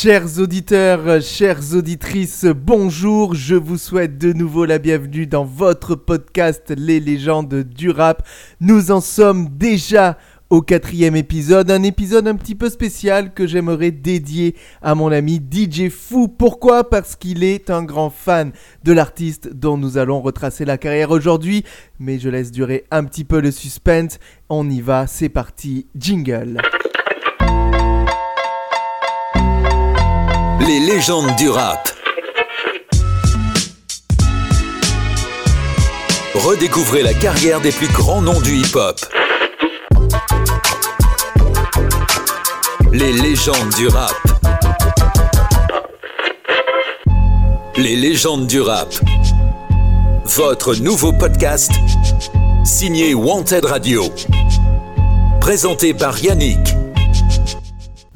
Chers auditeurs, chères auditrices, bonjour, je vous souhaite de nouveau la bienvenue dans votre podcast Les légendes du rap. Nous en sommes déjà au quatrième épisode, un épisode un petit peu spécial que j'aimerais dédier à mon ami DJ Fou. Pourquoi? Parce qu'il est un grand fan de l'artiste dont nous allons retracer la carrière aujourd'hui. Mais je laisse durer un petit peu le suspense. On y va, c'est parti, jingle. Les légendes du rap. Redécouvrez la carrière des plus grands noms du hip-hop. Les légendes du rap. Les légendes du rap. Votre nouveau podcast signé Wanted Radio. Présenté par Yannick.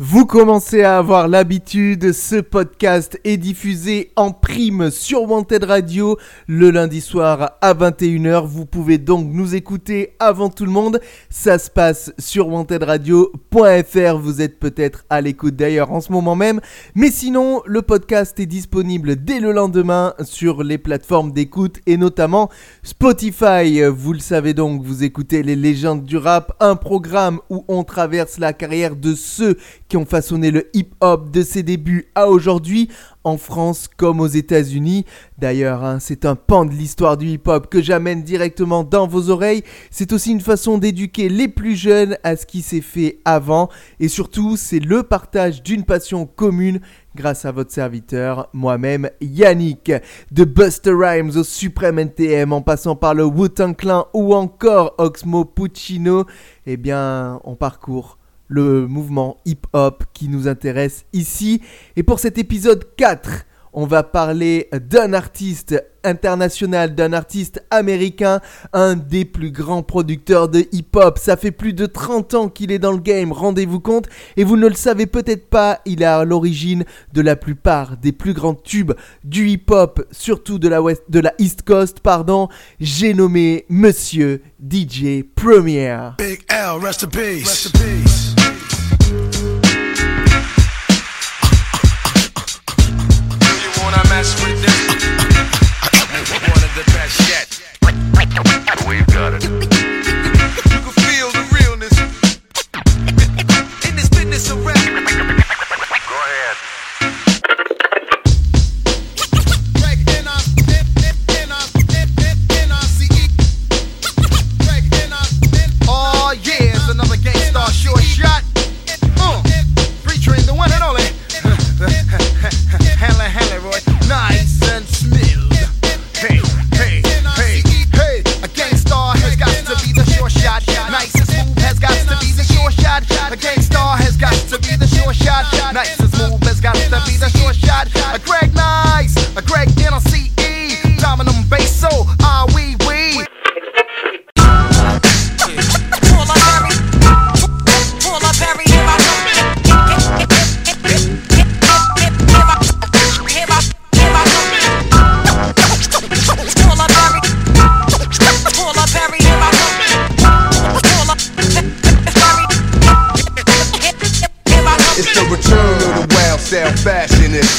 Vous commencez à avoir l'habitude, ce podcast est diffusé en prime sur Wanted Radio le lundi soir à 21h. Vous pouvez donc nous écouter avant tout le monde. Ça se passe sur wantedradio.fr. Vous êtes peut-être à l'écoute d'ailleurs en ce moment même. Mais sinon, le podcast est disponible dès le lendemain sur les plateformes d'écoute et notamment Spotify. Vous le savez donc, vous écoutez Les légendes du rap, un programme où on traverse la carrière de ceux qui ont façonné le hip-hop de ses débuts à aujourd'hui, en France comme aux États-Unis. D'ailleurs, hein, c'est un pan de l'histoire du hip-hop que j'amène directement dans vos oreilles. C'est aussi une façon d'éduquer les plus jeunes à ce qui s'est fait avant. Et surtout, c'est le partage d'une passion commune grâce à votre serviteur, moi-même, Yannick. De Buster Rhymes au Supreme NTM, en passant par le Wu-Tang Clan ou encore Oxmo Puccino, eh bien, on parcourt le mouvement hip-hop qui nous intéresse ici. Et pour cet épisode 4, on va parler d'un artiste international, d'un artiste américain, un des plus grands producteurs de hip-hop. Ça fait plus de 30 ans qu'il est dans le game, rendez-vous compte. Et vous ne le savez peut-être pas, il est à l'origine de la plupart des plus grands tubes du hip-hop, surtout de la, West, de la East Coast, pardon. J'ai nommé Monsieur DJ Premier. Big L, rest in peace. Rest in peace. Mess with this? One of the best yet. We've got it. You can feel the realness in this business of rap.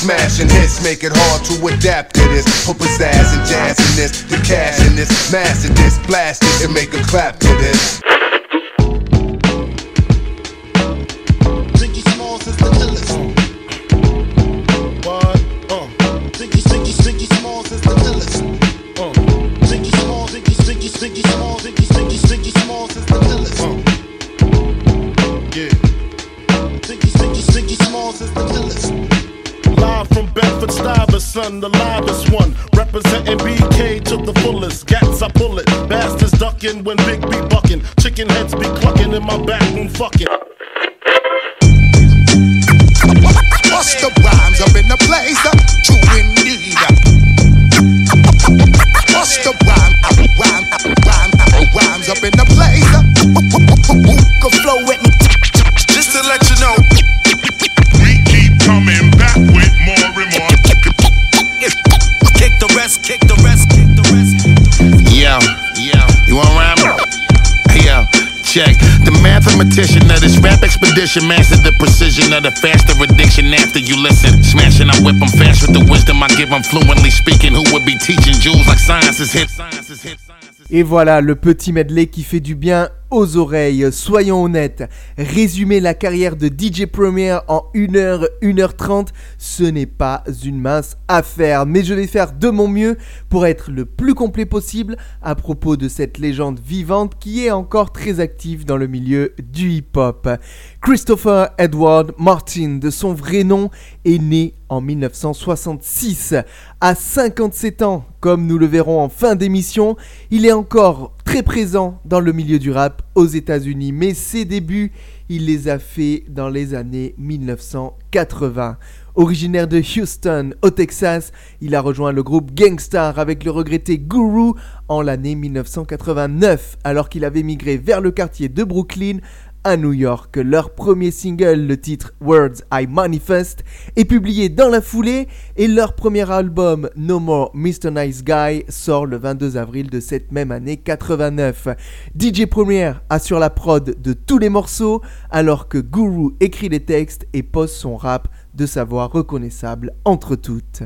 Smashing hits make it hard to adapt to this. Put pizzazz and jazz in this, the cash in this, mass in this, blast it and make a clap to this. Expedition mastered the precision of the faster addiction after you listen. Smashing, I whip 'em fast with the wisdom I give 'em fluently speaking. Who would be teaching jewels like science is hip? Science is is Et voilà le petit medley qui fait du bien aux oreilles. Soyons honnêtes, résumer la carrière de DJ Premier en 1h, 1h30, ce n'est pas une mince affaire. Mais je vais faire de mon mieux pour être le plus complet possible à propos de cette légende vivante qui est encore très active dans le milieu du hip-hop. Christopher Edward Martin, de son vrai nom, est né en 1966. À 57 ans, comme nous le verrons en fin d'émission, il est encore très présent dans le milieu du rap aux États-Unis, mais ses débuts, il les a fait dans les années 1980. Originaire de Houston, au Texas, il a rejoint le groupe Gangstar avec le regretté Guru en l'année 1989, alors qu'il avait migré vers le quartier de Brooklyn à New York. Leur premier single, le titre Words I Manifest, est publié dans la foulée et leur premier album No More Mr. Nice Guy sort le 22 avril de cette même année 89. DJ Premier assure la prod de tous les morceaux alors que Guru écrit les textes et pose son rap de sa voix reconnaissable entre toutes.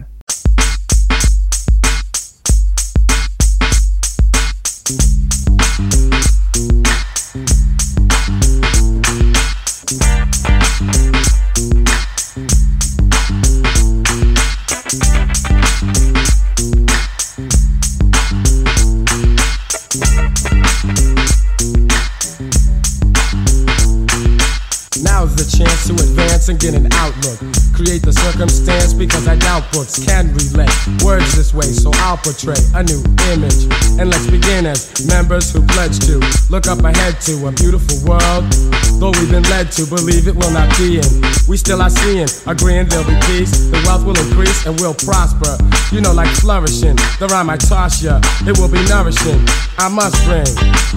And get an outlook. Create the circumstance because I doubt books can relate words this way, so I'll portray a new image. And let's begin as members who pledge to look up ahead to a beautiful world. Though we've been led to believe it will not be in, we still are seeing, agreeing there'll be peace, the wealth will increase and we'll prosper. You know, like flourishing, the rhyme I toss ya, it will be nourishing. I must bring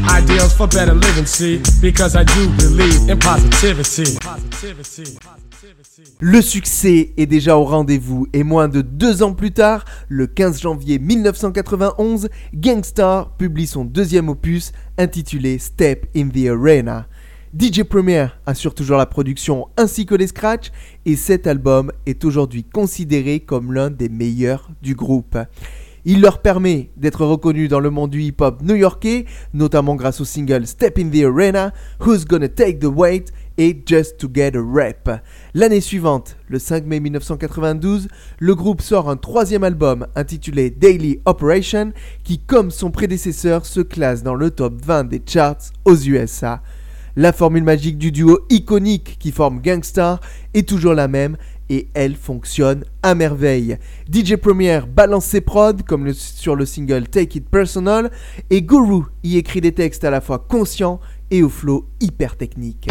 ideals for better living, see, because I do believe in positivity. Positivity. Le succès est déjà au rendez-vous et moins de deux ans plus tard, le 15 janvier 1991, Gangstar publie son deuxième opus intitulé Step in the Arena. DJ Premier assure toujours la production ainsi que les scratchs et cet album est aujourd'hui considéré comme l'un des meilleurs du groupe. Il leur permet d'être reconnus dans le monde du hip-hop new-yorkais, notamment grâce au single Step in the Arena, Who's Gonna Take the Weight et Just to Get a Rep. L'année suivante, le 5 mai 1992, le groupe sort un troisième album intitulé Daily Operation qui, comme son prédécesseur, se classe dans le top 20 des charts aux USA. La formule magique du duo iconique qui forme Gangstar est toujours la même et elle fonctionne à merveille. DJ Premier balance ses prods comme sur le single Take It Personal et Guru y écrit des textes à la fois conscients et au flow hyper technique.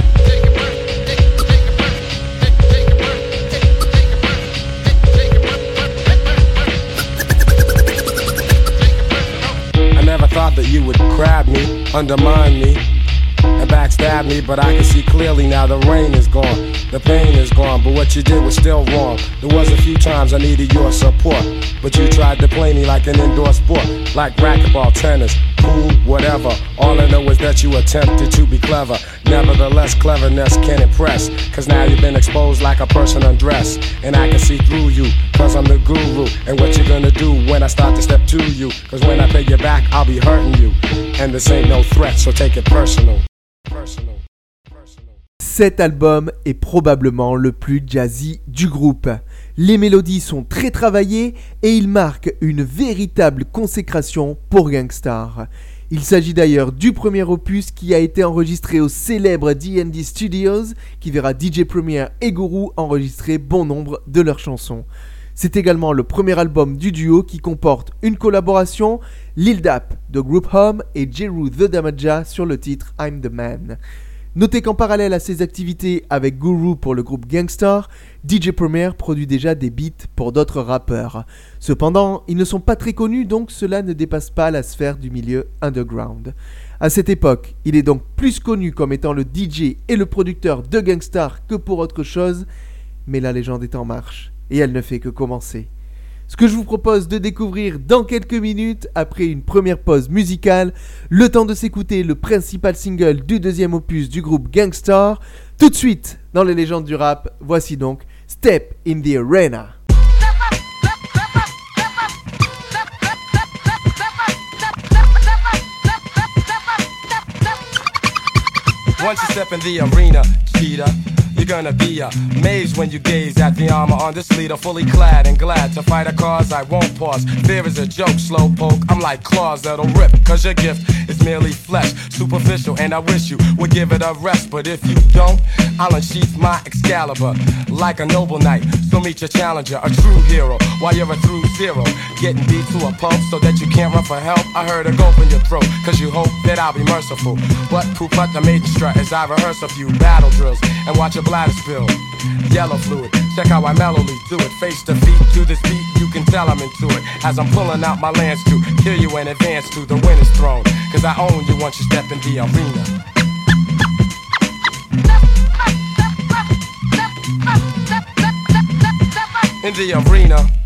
Thought that you would grab me, undermine me, backstab me, but I can see clearly now the rain is gone, the pain is gone, but what you did was still wrong. There was a few times I needed your support, but you tried to play me like an indoor sport, like racquetball, tennis, pool, whatever. All I know is that you attempted to be clever. Nevertheless, cleverness can impress, cause now you've been exposed like a person undressed, and I can see through you, cause I'm the guru, and what you gonna do when I start to step to you, cause when I pay you back, I'll be hurting you, and this ain't no threat, so take it personal. Cet album est probablement le plus jazzy du groupe. Les mélodies sont très travaillées et il marque une véritable consécration pour Gangstar. Il s'agit d'ailleurs du premier opus qui a été enregistré au célèbre D&D Studios qui verra DJ Premier et Guru enregistrer bon nombre de leurs chansons. C'est également le premier album du duo qui comporte une collaboration, Lil Dap de Group Home et Jeru The Damaja sur le titre I'm the Man. Notez qu'en parallèle à ses activités avec Guru pour le groupe Gangstar, DJ Premier produit déjà des beats pour d'autres rappeurs. Cependant, ils ne sont pas très connus donc cela ne dépasse pas la sphère du milieu underground. À cette époque, il est donc plus connu comme étant le DJ et le producteur de Gangstar que pour autre chose, mais la légende est en marche et elle ne fait que commencer. Ce que je vous propose de découvrir dans quelques minutes, après une première pause musicale, le temps de s'écouter le principal single du deuxième opus du groupe Gangstar. Tout de suite, dans les légendes du rap, voici donc Step in the Arena. You're gonna be amazed when you gaze at the armor on this leader, fully clad and glad to fight a cause I won't pause. Fear is a joke, slow poke. I'm like claws that'll rip, cause your gift is merely flesh, superficial, and I wish you would give it a rest. But if you don't, I'll unsheath my Excalibur like a noble knight. So meet your challenger, a true hero, while you're a true zero. Getting beat to a pulp so that you can't run for help. I heard a gulp in your throat, cause you hope that I'll be merciful. But poop out the maiden strut as I rehearse a few battle drills and watch your bladder spill. Yellow fluid, check how I mellowly do it. Face to feet to this beat, you can tell I'm into it. As I'm pulling out my lance to kill you in advance to the winner's throne. Cause I own you once you step in the arena. In the arena.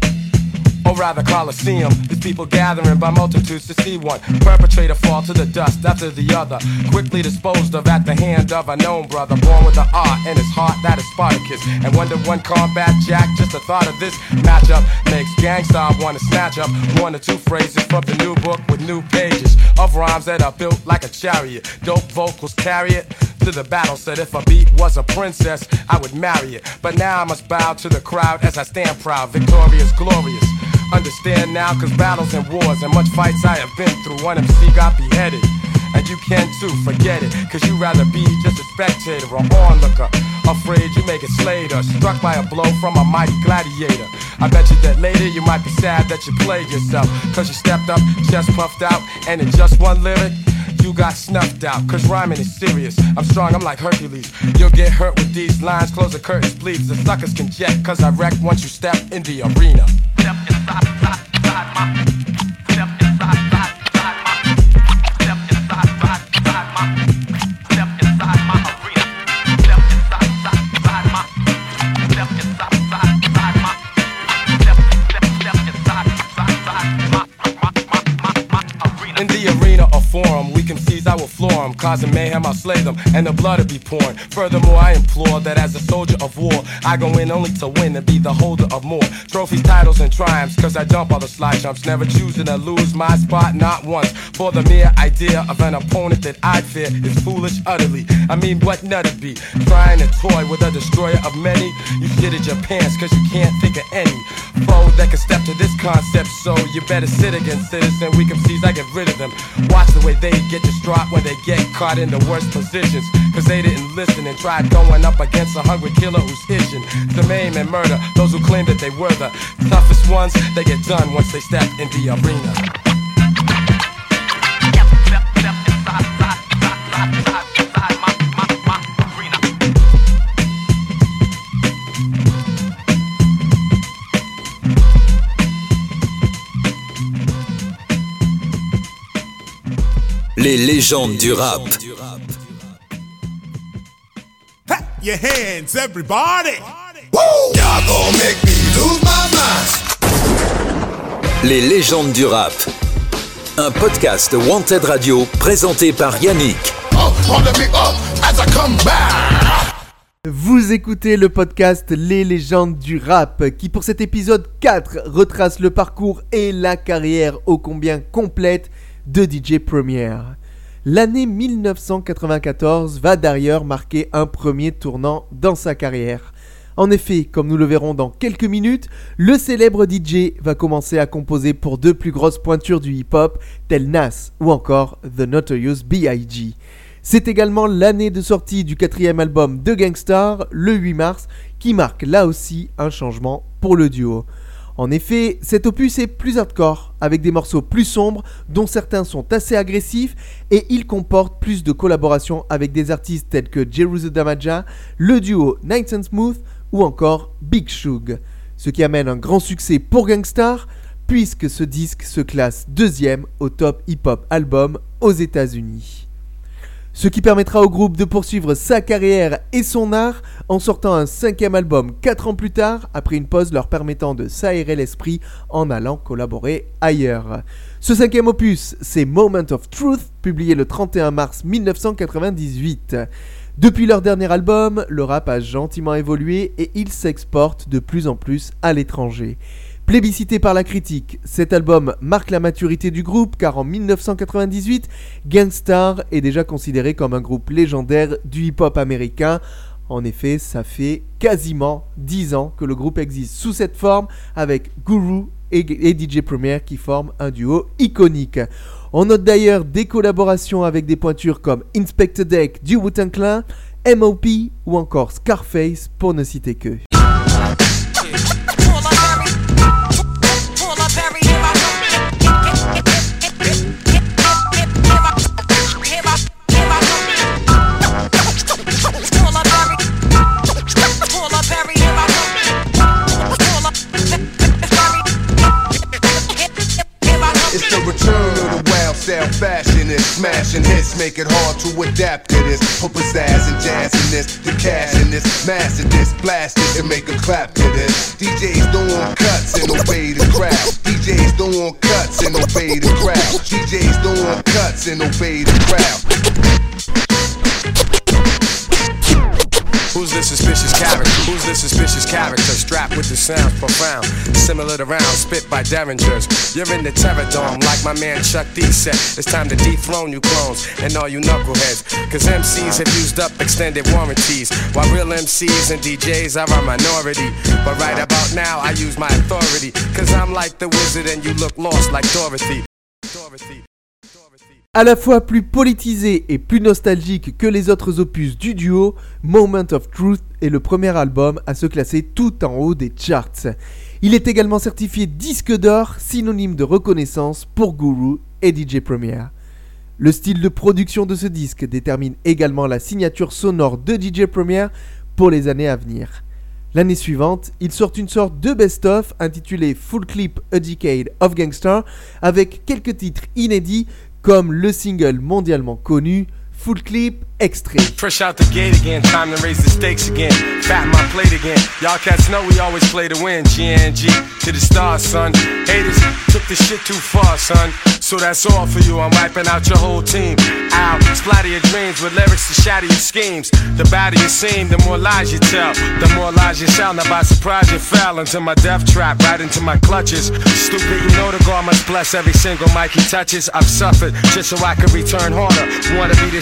Or rather Coliseum, these people gathering by multitudes to see one perpetrator fall to the dust after the other, quickly disposed of at the hand of a known brother, born with an art in his heart that is Spartacus. And one to one combat jack, just the thought of this matchup makes gangsta wanna snatch up one or two phrases from the new book with new pages of rhymes that are built like a chariot. Dope vocals carry it to the battle. Said if a beat was a princess, I would marry it. But now I must bow to the crowd as I stand proud, victorious, glorious. Understand now, cause battles and wars and much fights I have been through. One MC got beheaded. And you can too, forget it. Cause you rather be just a spectator or onlooker. Afraid you make it Slater, struck by a blow from a mighty gladiator. I bet you that later you might be sad that you played yourself. Cause you stepped up, chest puffed out, and in just one lyric, you got snuffed out, cause rhyming is serious. I'm strong, I'm like Hercules. You'll get hurt with these lines, close the curtains, please. The suckers can jet, cause I wreck once you step in the arena step inside, inside, inside my. We can I will floor them. Causing mayhem, I'll slay them, and the blood will be pouring. Furthermore, I implore that as a soldier of war, I go in only to win and be the holder of more trophies, titles, and triumphs. Cause I jump all the slide jumps, never choosing to lose my spot, not once. For the mere idea of an opponent that I fear is foolish utterly. I mean, what nut it be? Trying to toy with a destroyer of many? You shitted your pants cause you can't think of any foe that can step to this concept. So you better sit against citizen. We can seize, I get rid of them. Watch the way they get distraught when they get caught in the worst positions. Cause they didn't listen and tried going up against a hungry killer who's itching to maim and murder those who claim that they were the toughest ones. They get done once they step in the arena. Les légendes du rap. Your hands, everybody. Woo! Y'all gonna make me lose my mind. Les légendes du rap. Un podcast Wanted Radio présenté par Yannick. Oh, on the big up as I come back. Vous écoutez le podcast Les légendes du rap qui pour cet épisode 4 retrace le parcours et la carrière ô combien complète de DJ Premier. L'année 1994 va d'ailleurs marquer un premier tournant dans sa carrière. En effet, comme nous le verrons dans quelques minutes, le célèbre DJ va commencer à composer pour deux plus grosses pointures du hip-hop, telles Nas ou encore The Notorious B.I.G. C'est également l'année de sortie du quatrième album de Gangstar, le 8 mars, qui marque là aussi un changement pour le duo. En effet, cet opus est plus hardcore, avec des morceaux plus sombres, dont certains sont assez agressifs, et il comporte plus de collaborations avec des artistes tels que Jerusalem Damaja, le duo Night and Smooth ou encore Big Shug. Ce qui amène un grand succès pour Gangstar, puisque ce disque se classe deuxième au top hip-hop album aux États-Unis. Ce qui permettra au groupe de poursuivre sa carrière et son art en sortant un cinquième album 4 ans plus tard, après une pause leur permettant de s'aérer l'esprit en allant collaborer ailleurs. Ce cinquième opus, c'est Moment of Truth, publié le 31 mars 1998. Depuis leur dernier album, le rap a gentiment évolué et il s'exporte de plus en plus à l'étranger. Plébiscité par la critique, cet album marque la maturité du groupe car en 1998, Gangstar est déjà considéré comme un groupe légendaire du hip-hop américain. En effet, ça fait quasiment 10 ans que le groupe existe sous cette forme avec Guru et, DJ Premier qui forment un duo iconique. On note d'ailleurs des collaborations avec des pointures comme Inspector Deck du Wu-Tang Clan, MOP ou encore Scarface pour ne citer que. Style fashionist. Smashing hits make it hard to adapt to this. Put pizzazz and jazz in this. The cash in this. Master this. Blast it and make a clap to this. DJs don't want cuts and obey the crowd. DJs don't want cuts and obey the crowd. DJs don't want cuts and obey the crowd. Who's this suspicious character? Who's this suspicious character? Strapped with the sounds profound, similar to rounds spit by derringers. You're in the terror dome, like my man Chuck D said. It's time to dethrone you clones and all you knuckleheads. Cause MCs have used up extended warranties, while real MCs and DJs are a minority. But right about now, I use my authority. Cause I'm like the wizard and you look lost like Dorothy. Dorothy. À la fois plus politisé et plus nostalgique que les autres opus du duo, Moment of Truth est le premier album à se classer tout en haut des charts. Il est également certifié disque d'or, synonyme de reconnaissance pour Guru et DJ Premier. Le style de production de ce disque détermine également la signature sonore de DJ Premier pour les années à venir. L'année suivante, il sort une sorte de best-of intitulé Full Clip A Decade of Gangster avec quelques titres inédits comme le single mondialement connu Full Clip Extrait. Fresh out the gate again, time to raise the stakes again. Fat my plate again. Y'all cats know we always play to win. GNG to the stars, son. Haters took the shit too far, son. So that's all for you. I'm wiping out your whole team. Ow, splatter your dreams with lyrics to shatter your schemes. The badder you seem, the more lies you tell. The more lies you sound. Now by surprise you fell into my death trap, right into my clutches. Stupid, you know the God must bless every single mic he touches. I've suffered just so I can return harder. Wanna be the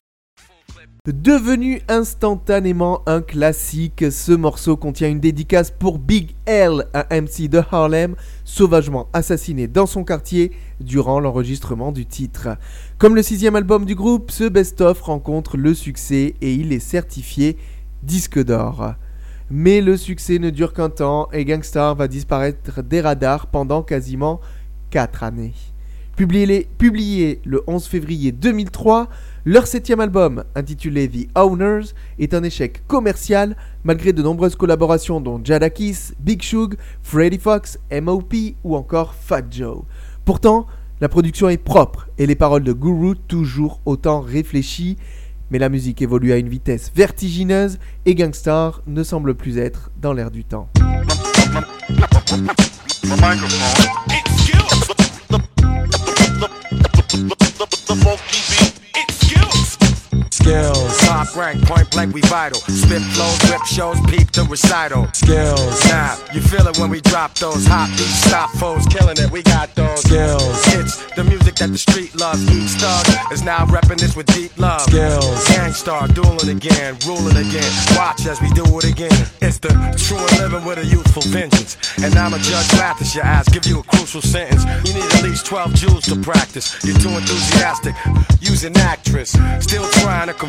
Devenu instantanément un classique, ce morceau contient une dédicace pour Big L, un MC de Harlem, sauvagement assassiné dans son quartier durant l'enregistrement du titre. Comme le sixième album du groupe, ce best-of rencontre le succès et il est certifié disque d'or. Mais le succès ne dure qu'un temps et Gangstar va disparaître des radars pendant quasiment 4 années. Publié, le 11 février 2003, leur septième album, intitulé The Owners, est un échec commercial malgré de nombreuses collaborations dont Jadakis, Big Shug, Freddy Fox, MOP ou encore Fat Joe. Pourtant, la production est propre et les paroles de Guru toujours autant réfléchies, mais la musique évolue à une vitesse vertigineuse et Gangstar ne semble plus être dans l'air du temps. the funky beat. Skills, top rank, point blank, we vital. Spit flows, whip shows, peep the recital. Skills, now you feel it when we drop those hot beats, stop foes, killing it. We got those skills. It's the music that the street loves. Each thug is now repping this with deep love. Skills, gangstar, dueling again, ruling again. Watch as we do it again. It's the true and living with a youthful vengeance. And I'm a judge Mathis, your ass, give you a crucial sentence. You need at least 12 jewels to practice. You're too enthusiastic. Use an actress. Still trying to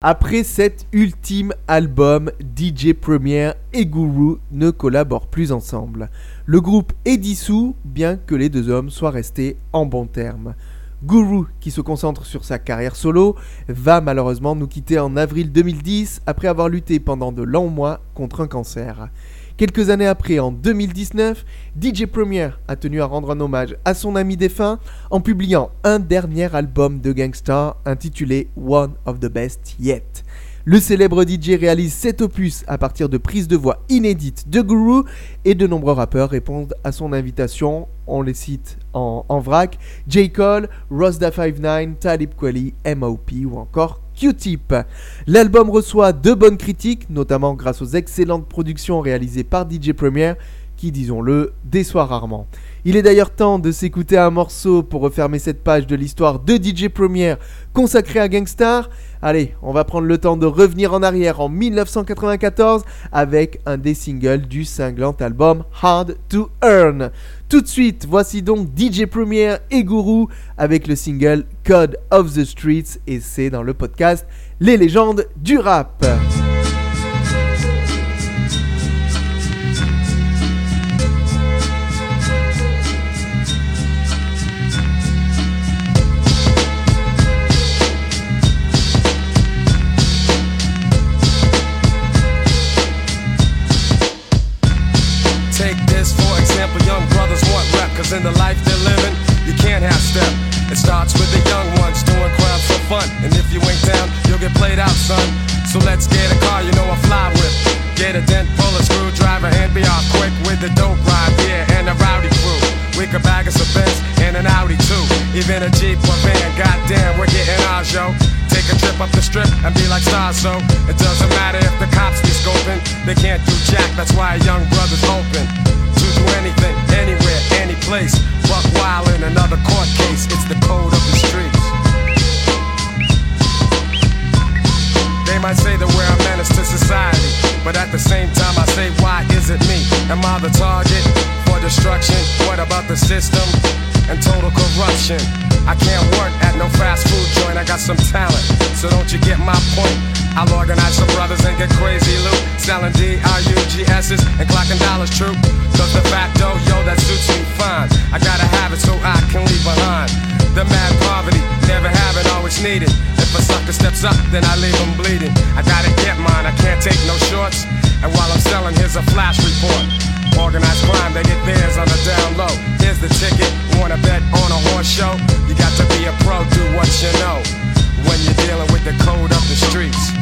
Après cet ultime album, DJ Premier et Guru ne collaborent plus ensemble. Le groupe est dissous, bien que les deux hommes soient restés en bons termes. Guru, qui se concentre sur sa carrière solo, va malheureusement nous quitter en avril 2010 après avoir lutté pendant de longs mois contre un cancer. Quelques années après, en 2019, DJ Premier a tenu à rendre un hommage à son ami défunt en publiant un dernier album de gangsta intitulé One of the Best Yet. Le célèbre DJ réalise cet opus à partir de prises de voix inédites de Guru et de nombreux rappeurs répondent à son invitation. On les cite en, vrac J. Cole, Rosda59, Talib Kweli, MOP ou encore Q-Tip. L'album reçoit de bonnes critiques, notamment grâce aux excellentes productions réalisées par DJ Premier qui, disons-le, déçoit rarement. Il est d'ailleurs temps de s'écouter un morceau pour refermer cette page de l'histoire de DJ Premier consacrée à Gangstar. Allez, on va prendre le temps de revenir en arrière en 1994 avec un des singles du cinglant album Hard to Earn. Tout de suite, voici donc DJ Premier et Guru avec le single Code of the Streets et c'est dans le podcast Les légendes du rap. Could bag of a Benz and an Audi too. Even a Jeep or van, goddamn, we're getting ours, yo. Take a trip up the strip and be like stars, so it doesn't matter if the cops be scoping. They can't do jack, that's why a young brother's hoping to do anything, anywhere, any place. Buck wild in another court case, it's the code of the streets. Might say that we're a menace to society, but at the same time I say, why is it me? Am I the target for destruction? What about the system and total corruption? I can't work at no fast food joint, I got some talent, so don't you get my point? I'll organize some brothers and get crazy loot, selling D-R-U-G-S's and clocking dollars true. Cause the facto, yo, that suits me fine. I gotta have it so I can leave behind. The mad poverty, never have it, always needed. If a sucker steps up, then I leave him bleeding. I gotta get mine, I can't take no shorts. And while I'm selling, here's a flash report. Organized crime, they get theirs on the down low. Here's the ticket, wanna bet on a horse show? You got to be a pro, do what you know. When you're dealing with the code of the streets.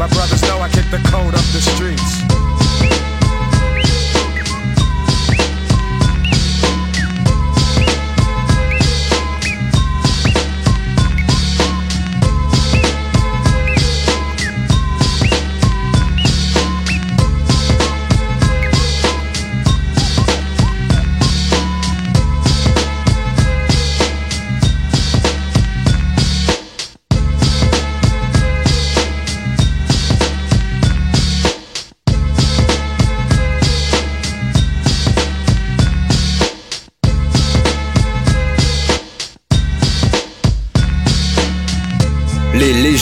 My brothers know I kick the code up the streets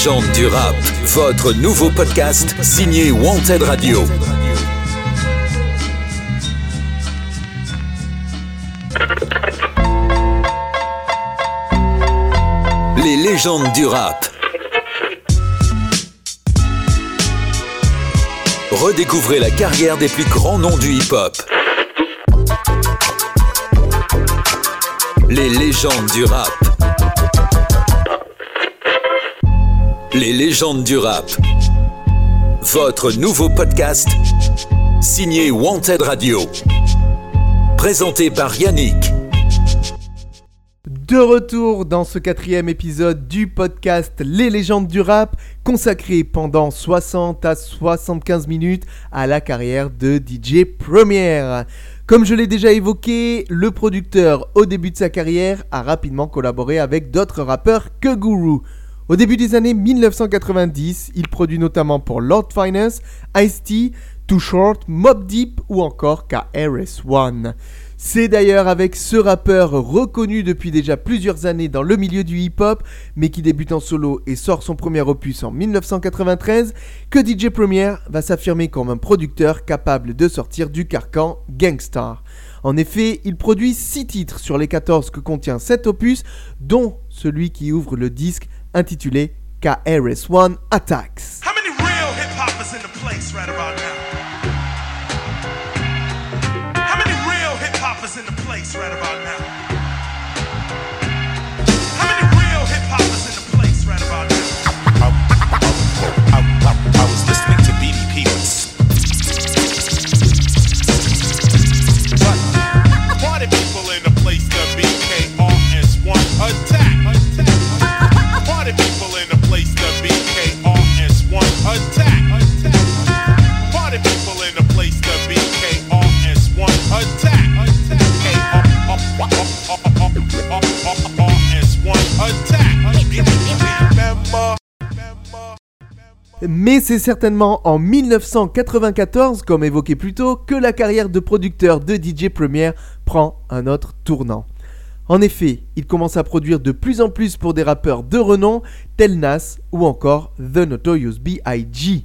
légendes du rap, votre nouveau podcast signé Wanted Radio. Les légendes du rap. Redécouvrez la carrière des plus grands noms du hip-hop. Les légendes du rap. Les légendes du rap. Votre nouveau podcast signé Wanted Radio. Présenté par Yannick. De retour dans ce quatrième épisode du podcast Les légendes du rap, consacré pendant 60 à 75 minutes à la carrière de DJ Premier. Comme je l'ai déjà évoqué, le producteur au début de sa carrière a rapidement collaboré avec d'autres rappeurs que Guru. Au début des années 1990, il produit notamment pour Lord Finance, Ice-T, Too Short, Mob Deep ou encore KRS-One. C'est d'ailleurs avec ce rappeur reconnu depuis déjà plusieurs années dans le milieu du hip-hop, mais qui débute en solo et sort son premier opus en 1993, que DJ Premier va s'affirmer comme un producteur capable de sortir du carcan Gangstar. En effet, il produit 6 titres sur les 14 que contient cet opus, dont celui qui ouvre le disque intitulé KRS-One Attacks. Mais c'est certainement en 1994, comme évoqué plus tôt, que la carrière de producteur de DJ Premier prend un autre tournant. En effet, il commence à produire de plus en plus pour des rappeurs de renom, tels Nas ou encore The Notorious B.I.G.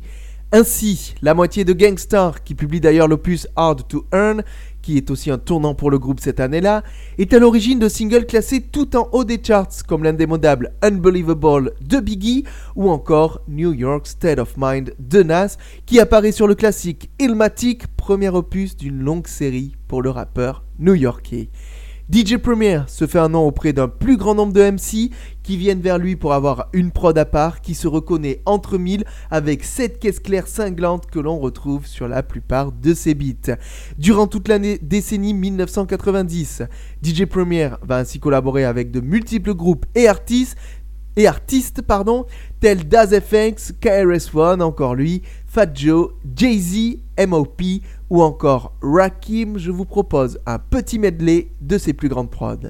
Ainsi, la moitié de Gangstar, qui publie d'ailleurs l'opus Hard to Earn, qui est aussi un tournant pour le groupe cette année-là, est à l'origine de singles classés tout en haut des charts, comme l'indémodable Unbelievable de Biggie ou encore New York State of Mind de Nas, qui apparaît sur le classique Illmatic, premier opus d'une longue série pour le rappeur new-yorkais. DJ Premier se fait un nom auprès d'un plus grand nombre de MC qui viennent vers lui pour avoir une prod à part qui se reconnaît entre mille avec cette caisse claire cinglante que l'on retrouve sur la plupart de ses beats. Durant toute l'année décennie 1990, DJ Premier va ainsi collaborer avec de multiples groupes et artistes et artistes pardon, tels Daz FX, KRS-One, encore lui, Fat Joe, Jay-Z, MOP ou encore Rakim, je vous propose un petit medley de ses plus grandes prods.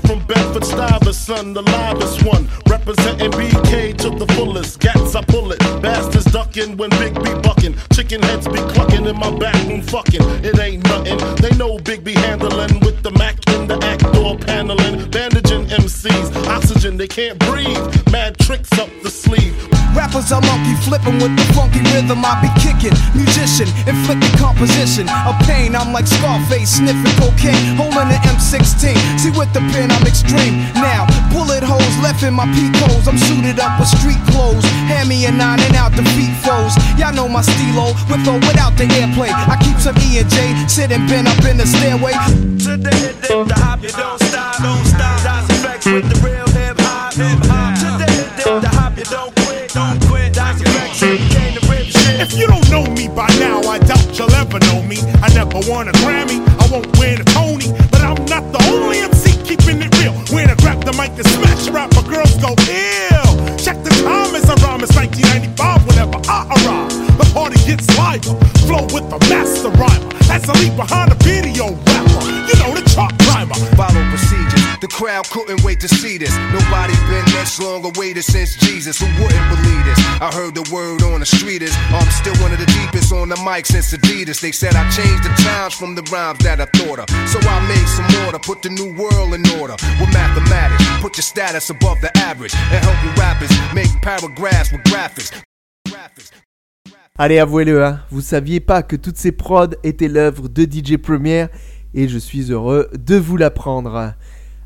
From Bedford Stuyvesant, the livest one. Representing BK to the fullest. Gats, I pull it. Bastards ducking when Big B bucking. Chicken heads be clucking in my back room fucking. It ain't nothing. They know Big B handling with the Mac in the act door paneling. Bandaging MCs. Oxygen, they can't breathe. Mad tricks up the sleeve. Rappers are monkey flipping with the funky rhythm I be kicking. Musician, inflicting composition of pain. I'm like Scarface sniffing cocaine, holding an M16. See with the pen I'm extreme. Now bullet holes left in my peak holes. I'm suited up with street clothes. Hand me a nine and out the feet froze. Y'all know my stilo with or without the airplay. I keep some E and J sitting bent up in the stairway. Today, the, the hop, you don't stop, don't stop. Dice effects with the real hip hop, hip hop. Today, the, the hop, you don't quit, don't quit. Dice effects, came to rip shit. If you don't know me by now, I doubt you'll ever know me. I never won a Grammy, I won't win a leap behind a video rapper. You know the chart climber. Follow procedures. The crowd couldn't wait to see this. Nobody been this long awaited since Jesus. Who wouldn't believe this? I heard the word on the street is I'm still one of the deepest on the mic since Adidas. They said I changed the times from the rhymes that I thought of. So I made some order, put the new world in order with mathematics. Put your status above the average and help you rappers make paragraphs with. Graphics. Allez, avouez-le, hein, vous saviez pas que toutes ces prods étaient l'œuvre de DJ Premier et je suis heureux de vous l'apprendre.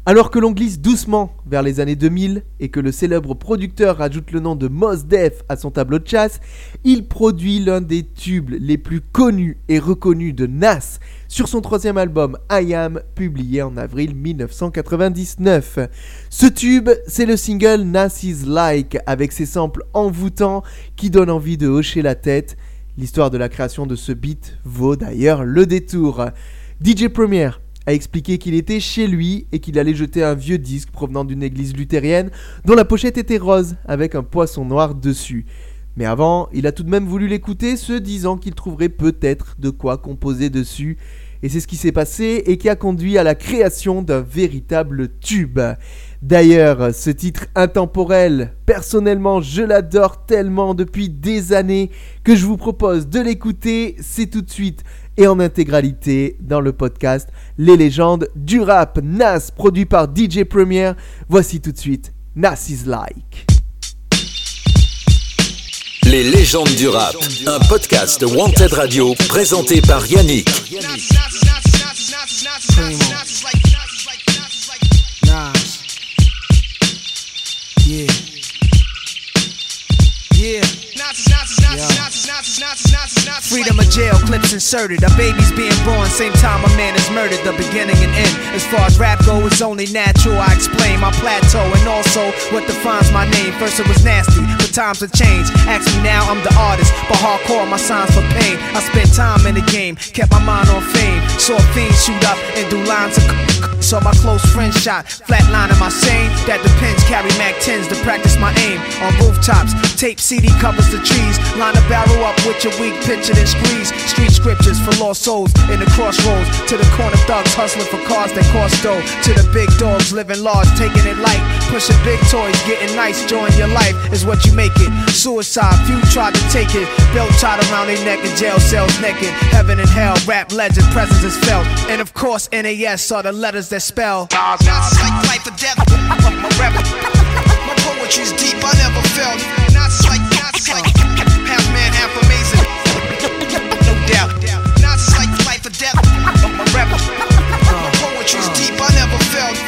Alors que l'on glisse doucement vers les années 2000 et que le célèbre producteur rajoute le nom de Mos Def à son tableau de chasse, il produit l'un des tubes les plus connus et reconnus de Nas sur son troisième album I Am, publié en avril 1999. Ce tube, c'est le single Nas Is Like, avec ses samples envoûtants qui donnent envie de hocher la tête. L'histoire de la création de ce beat vaut d'ailleurs le détour. DJ Premier a expliqué qu'il était chez lui et qu'il allait jeter un vieux disque provenant d'une église luthérienne dont la pochette était rose avec un poisson noir dessus. Mais avant, il a tout de même voulu l'écouter, se disant qu'il trouverait peut-être de quoi composer dessus. Et c'est ce qui s'est passé et qui a conduit à la création d'un véritable tube. D'ailleurs, ce titre intemporel, personnellement, je l'adore tellement depuis des années que je vous propose de l'écouter. C'est tout de suite et en intégralité dans le podcast Les légendes du rap. Nas, produit par DJ Premier. Voici tout de suite Nas is Like. Les légendes du rap, un podcast de Wanted Radio présenté par Yannick. Nas. Freedom of jail, clips inserted. A baby's being born, same time a man is murdered. The beginning and end. As far as rap go, it's only natural. I explain my plateau and also what defines my name. First it was nasty, but times have changed. Ask me now, I'm the artist, but hardcore my signs for pain. I spent time in the game, kept my mind on fame. Saw fiends shoot up and do lines of. Saw my close friend shot, Flatline flatlining my sane. That depends, carry Mac 10s to practice my aim. On rooftops, tape CD covers the trees. Line a barrel up with your weak picture, then squeeze. Street scriptures for lost souls in the crossroads. To the corner thugs hustling for cars that cost dough. To the big dogs living large, taking it light. Pushing big toys, getting nice, join your life is what you make it. Suicide, few tried to take it. Belt tied around their neck in jail cells naked. Heaven and hell, rap legend, presence is felt. And of course, NAS are the letters that spell. Nas is like life or death. My rap, my poetry's deep. I never felt. Nas is like, Nas is like half man, half amazing. No doubt. Nas is like life or death. My rap, my poetry's deep. I never felt.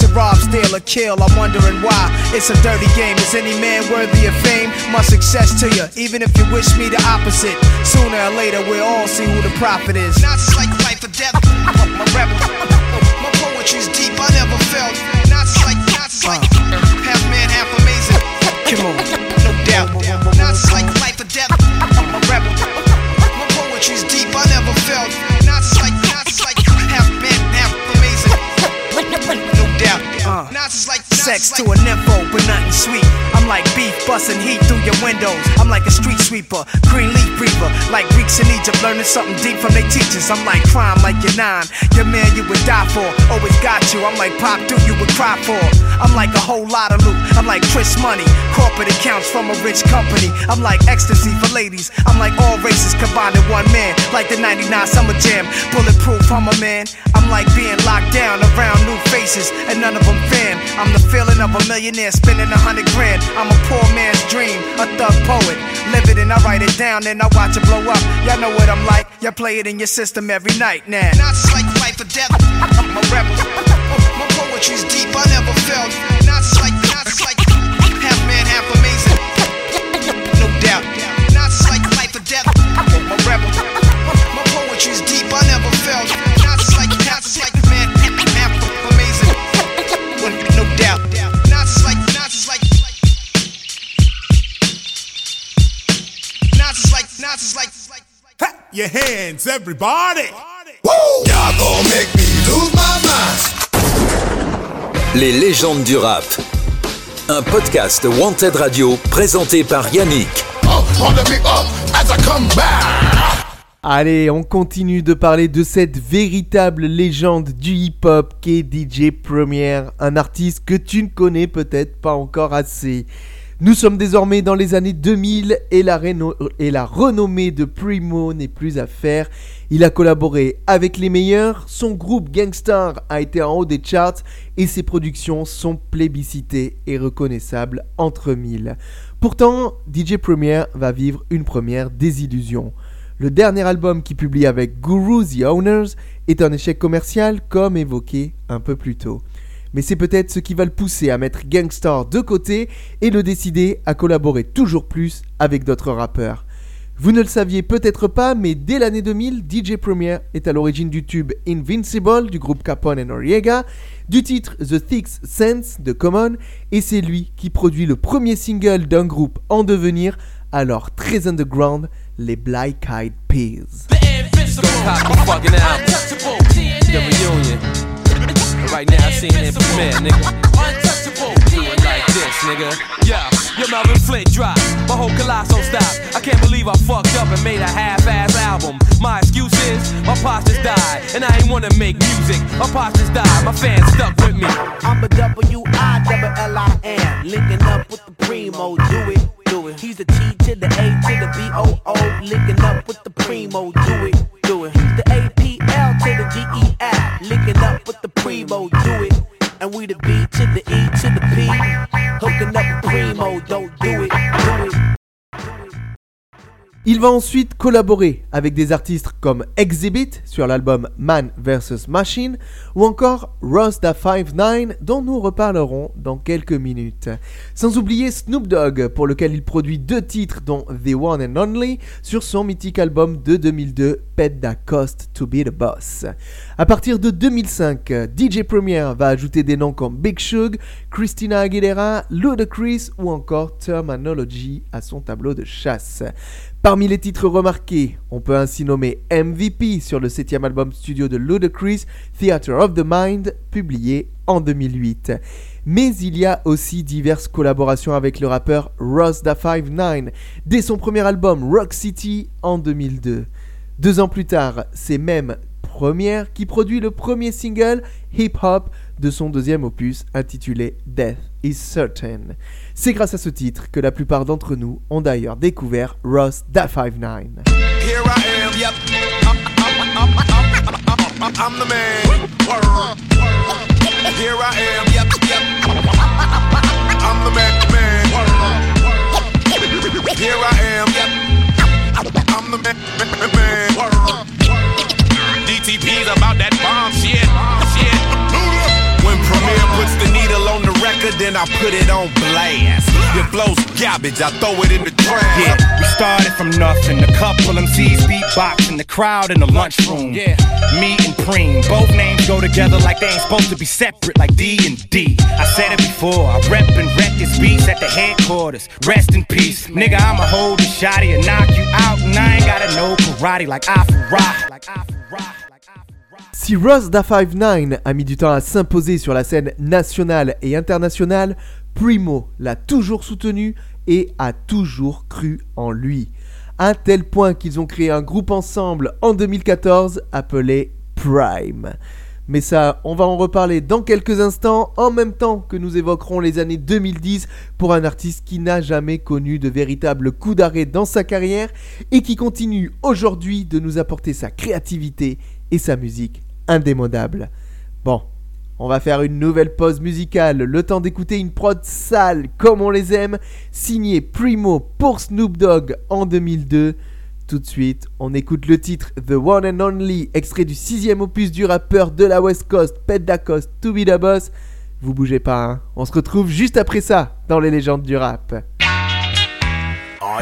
To rob, steal, or kill, I'm wondering why. It's a dirty game. Is any man worthy of fame? My success to you, even if you wish me the opposite. Sooner or later, we'll all see who the prophet is. Like life or death. My rap, my poetry's deep. I never felt. Like, like half man, half amazing. Come on. No doubt. Like life or death. My rap, my poetry's deep. I never felt. Uh. is like Sex to a nympho, but nothing sweet. I'm like beef busting heat through your windows. I'm like a street sweeper, green leaf reaper. Like Greeks in Egypt, learning something deep from their teachers. I'm like crime, like you're nine. Your man you would die for, always got you. I'm like pop dude you would cry for. I'm like a whole lot of loot. I'm like Chris Money, corporate accounts from a rich company. I'm like ecstasy for ladies. I'm like all races combined in one man. Like the 99 Summer Jam, bulletproof. I'm a man. I'm like being locked down around new faces, and none of them fam. I'm the feeling of a millionaire spending a hundred grand. I'm a poor man's dream, a thug poet. Live it and I write it down, and I watch it blow up. Y'all know what I'm like. Y'all play it in your system every night now. Nas is like life or death. My rap, my poetry's deep. I never felt. Is like, is like half man, half amazing. No doubt. Is like life or death. My rap, my poetry's deep. I never felt. Your hands, everybody. Y'all gon' make me lose my mind. Les légendes du rap. Un podcast Wanted Radio présenté par Yannick. On the big up as I come back. Allez, on continue de parler de cette véritable légende du hip-hop qu'est DJ Premier, un artiste que tu ne connais peut-être pas encore assez. Nous sommes désormais dans les années 2000 et la, renommée de Primo n'est plus à faire. Il a collaboré avec les meilleurs, son groupe Gangstar a été en haut des charts et ses productions sont plébiscitées et reconnaissables entre mille. Pourtant, DJ Premier va vivre une première désillusion. Le dernier album qu'il publie avec Guru The Owners est un échec commercial comme évoqué un peu plus tôt. Mais c'est peut-être ce qui va le pousser à mettre Gangstar de côté et le décider à collaborer toujours plus avec d'autres rappeurs. Vous ne le saviez peut-être pas, mais dès l'année 2000, DJ Premier est à l'origine du tube Invincible du groupe Capone et Noriega, du titre The Sixth Sense de Common, et c'est lui qui produit le premier single d'un groupe en devenir, alors très underground, les Black Eyed Peas. The. Right now, seeing it premiere, nigga. Do it like this, nigga. Yeah, your Melvin Flint drop. My whole colossal stop. I can't believe I fucked up and made a half-ass album. My excuse is my pops just died, and I ain't wanna make music. My pops just died. My fans stuck with me. I'm a W-I-double-L-I-N. Linking up with the primo, do it, do it. He's the T to the A to the B-O-O. Linking up with the primo, do it, do it. The A-P-L to the G-E-L. Linking up with the primo, do it. And we the B to the E to the P. Hooking up with primo, don't do it. Il va ensuite collaborer avec des artistes comme Exhibit sur l'album Man vs Machine ou encore Ross da 59 dont nous reparlerons dans quelques minutes. Sans oublier Snoop Dogg pour lequel il produit deux titres dont The One and Only sur son mythique album de 2002 Pet Da Cost to Be the Boss. À partir de 2005, DJ Premier va ajouter des noms comme Big Shug, Christina Aguilera, Ludacris ou encore Terminology à son tableau de chasse. Parmi les titres remarqués, on peut ainsi nommer MVP sur le septième album studio de Ludacris, Theater of the Mind, publié en 2008. Mais il y a aussi diverses collaborations avec le rappeur Ross da 59 dès son premier album Rock City en 2002. Deux ans plus tard, c'est même Première qui produit le premier single Hip Hop de son deuxième opus intitulé Death is Certain. C'est grâce à ce titre que la plupart d'entre nous ont d'ailleurs découvert Ross Da 59. Here I am, yep. I'm, I'm, I'm, I'm, I'm, I'm the man. Word. Here I am, yep, yep. I'm the man, man. Word. Here I am, yep. I'm the man, man, man. Word. DTP's. When Premier puts the needle on the record, then I put it on blast. Your flow's garbage, I throw it in the trash. Yeah, we started from nothing. A couple MCs beatboxing, the crowd in the lunchroom. Yeah, me and Preem, both names go together like they ain't supposed to be separate, like D and D. I said it before, I rep and wreck this beats at the headquarters. Rest in peace, nigga. I'ma hold the shotty and knock you out, and I ain't gotta know karate like Afro Like Afro Si Ross da 59 a mis du temps à s'imposer sur la scène nationale et internationale, Primo l'a toujours soutenu et a toujours cru en lui. À tel point qu'ils ont créé un groupe ensemble en 2014 appelé Prime. Mais ça, on va en reparler dans quelques instants, en même temps que nous évoquerons les années 2010 pour un artiste qui n'a jamais connu de véritable coup d'arrêt dans sa carrière et qui continue aujourd'hui de nous apporter sa créativité et sa musique indémodable. Bon, on va faire une nouvelle pause musicale, le temps d'écouter une prod sale comme on les aime, signée Primo pour Snoop Dogg en 2002. Tout de suite, on écoute le titre The One and Only, extrait du sixième opus du rappeur de la West Coast, Pet Da Coast, To Be Da Boss. Vous bougez pas, hein On se retrouve juste après ça dans les légendes du rap. Oh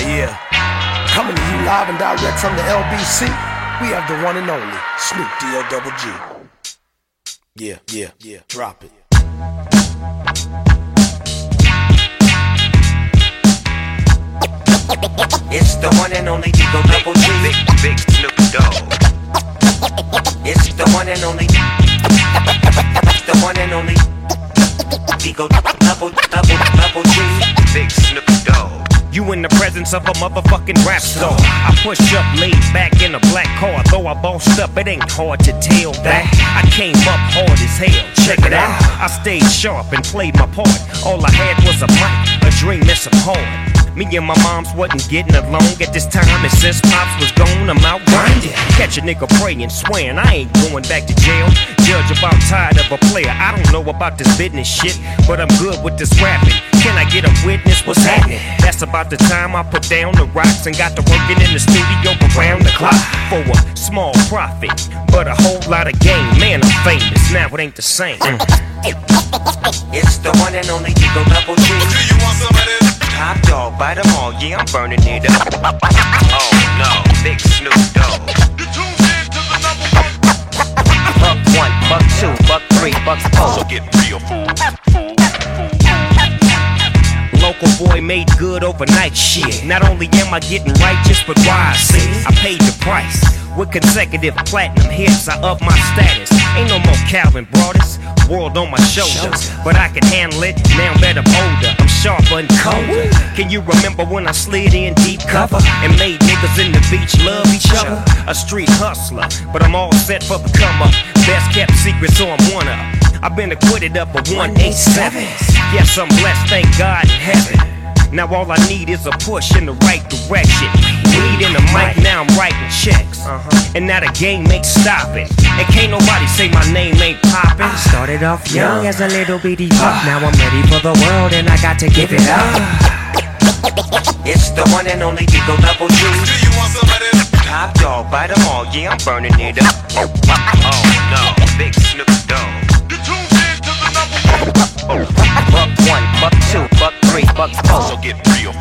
the. We have the one and only Snoop D-O double G. Yeah, yeah, yeah. Drop it. It's the one and only Digo Double G. Big, big Snoop. the one and only. It's the one and only. Eagle double double double G. Big Snoop Dogg. You in the presence of a motherfucking rap star. I push up, laid back in a black car. Though I bossed up, it ain't hard to tell that. I came up hard as hell. Check it out. I stayed sharp and played my part. All I had was a mic, a dream, and some heart. Me and my moms wasn't getting along at this time, and since pops was gone, I'm out grinding. Catch a nigga praying, swearing I ain't going back to jail. Judge about tired of a player. I don't know about this business shit, but I'm good with this rapping. Can I get a witness? What's happening? That's about the time I put down the rocks and got to working in the studio around the clock for a small profit, but a whole lot of gain. Man, I'm famous now. It ain't the same. It's the one and only Eagle Double G. Do you want some of this? Top dog, bite them all, yeah, I'm burning it up. Oh no, big Snoop Dogg. Buck one, buck two, buck three, buck four. So get real, fool. Local boy made good overnight shit. Not only am I getting righteous, but wise. I paid the price. With consecutive platinum hits, I up my status. Ain't no more Calvin Broadus, world on my shoulders. But I can handle it now that I'm older. I'm sharper and colder. Can you remember when I slid in deep cover and made niggas in the beach love each other? A street hustler, but I'm all set for the come up. Best kept secret, so I'm one up. I've been acquitted up a 187. Yes, I'm blessed, thank God in heaven. Now all I need is a push in the right direction. Weed in the mic, now I'm writing checks. Uh-huh. And now the game ain't stopping. And can't nobody say my name ain't popping. Started off young as a little bitty pup. Now I'm ready for the world and I got to give it up. It's the one and only Eagle Double G. Do you want some of this? Top dog, bite them all, yeah, I'm burning it up. Oh, no, big Snoop Dogg. Buck one, buck two, buck three, buck four. So get real.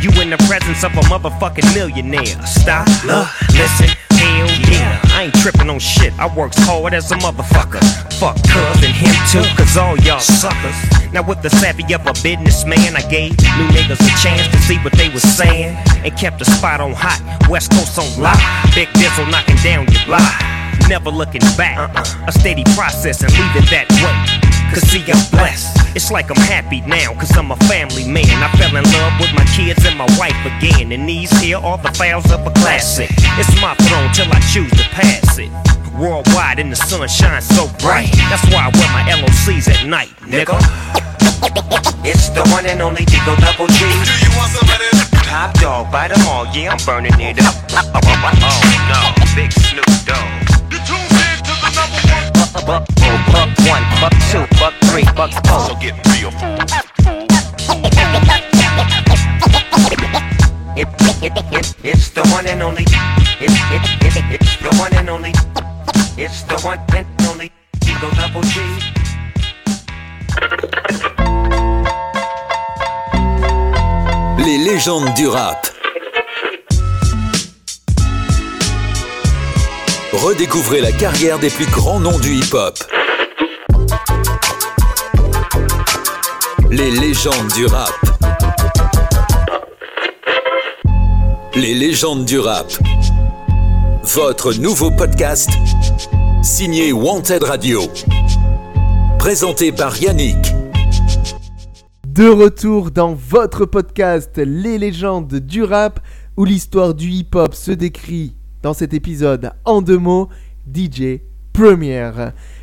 You in the presence of a motherfucking millionaire. Stop, look, listen, hell yeah. I ain't tripping on shit. I works hard as a motherfucker. Fuck cuz and him too, cause all y'all suckers. Now with the savvy of a businessman, I gave new niggas a chance to see what they was saying. And kept the spot on hot, West Coast on lock. Big Dizzle knocking down your block. Never looking back, a steady process and leave it that way. Cause see, I'm blessed. It's like I'm happy now, cause I'm a family man. I fell in love with my kids and my wife again. And these here are the files of a classic. It's my throne till I choose to pass it. Worldwide and the sun shines so bright. That's why I wear my LOCs at night, nigga. It's the one and only Eagle Double G. Do you want some of this? Top dog, bite them all, yeah, I'm burning it up. Oh no, big Snoop Dogg. Buck, buck, one, buck two, buck three, buck it's the one and only. Les légendes du rap. Redécouvrez la carrière des plus grands noms du hip-hop. Les légendes du rap. Les légendes du rap. Votre nouveau podcast signé Wanted Radio. Présenté par Yannick. De retour dans votre podcast Les légendes du rap, où l'histoire du hip-hop se décrit dans cet épisode en deux mots, DJ Premier.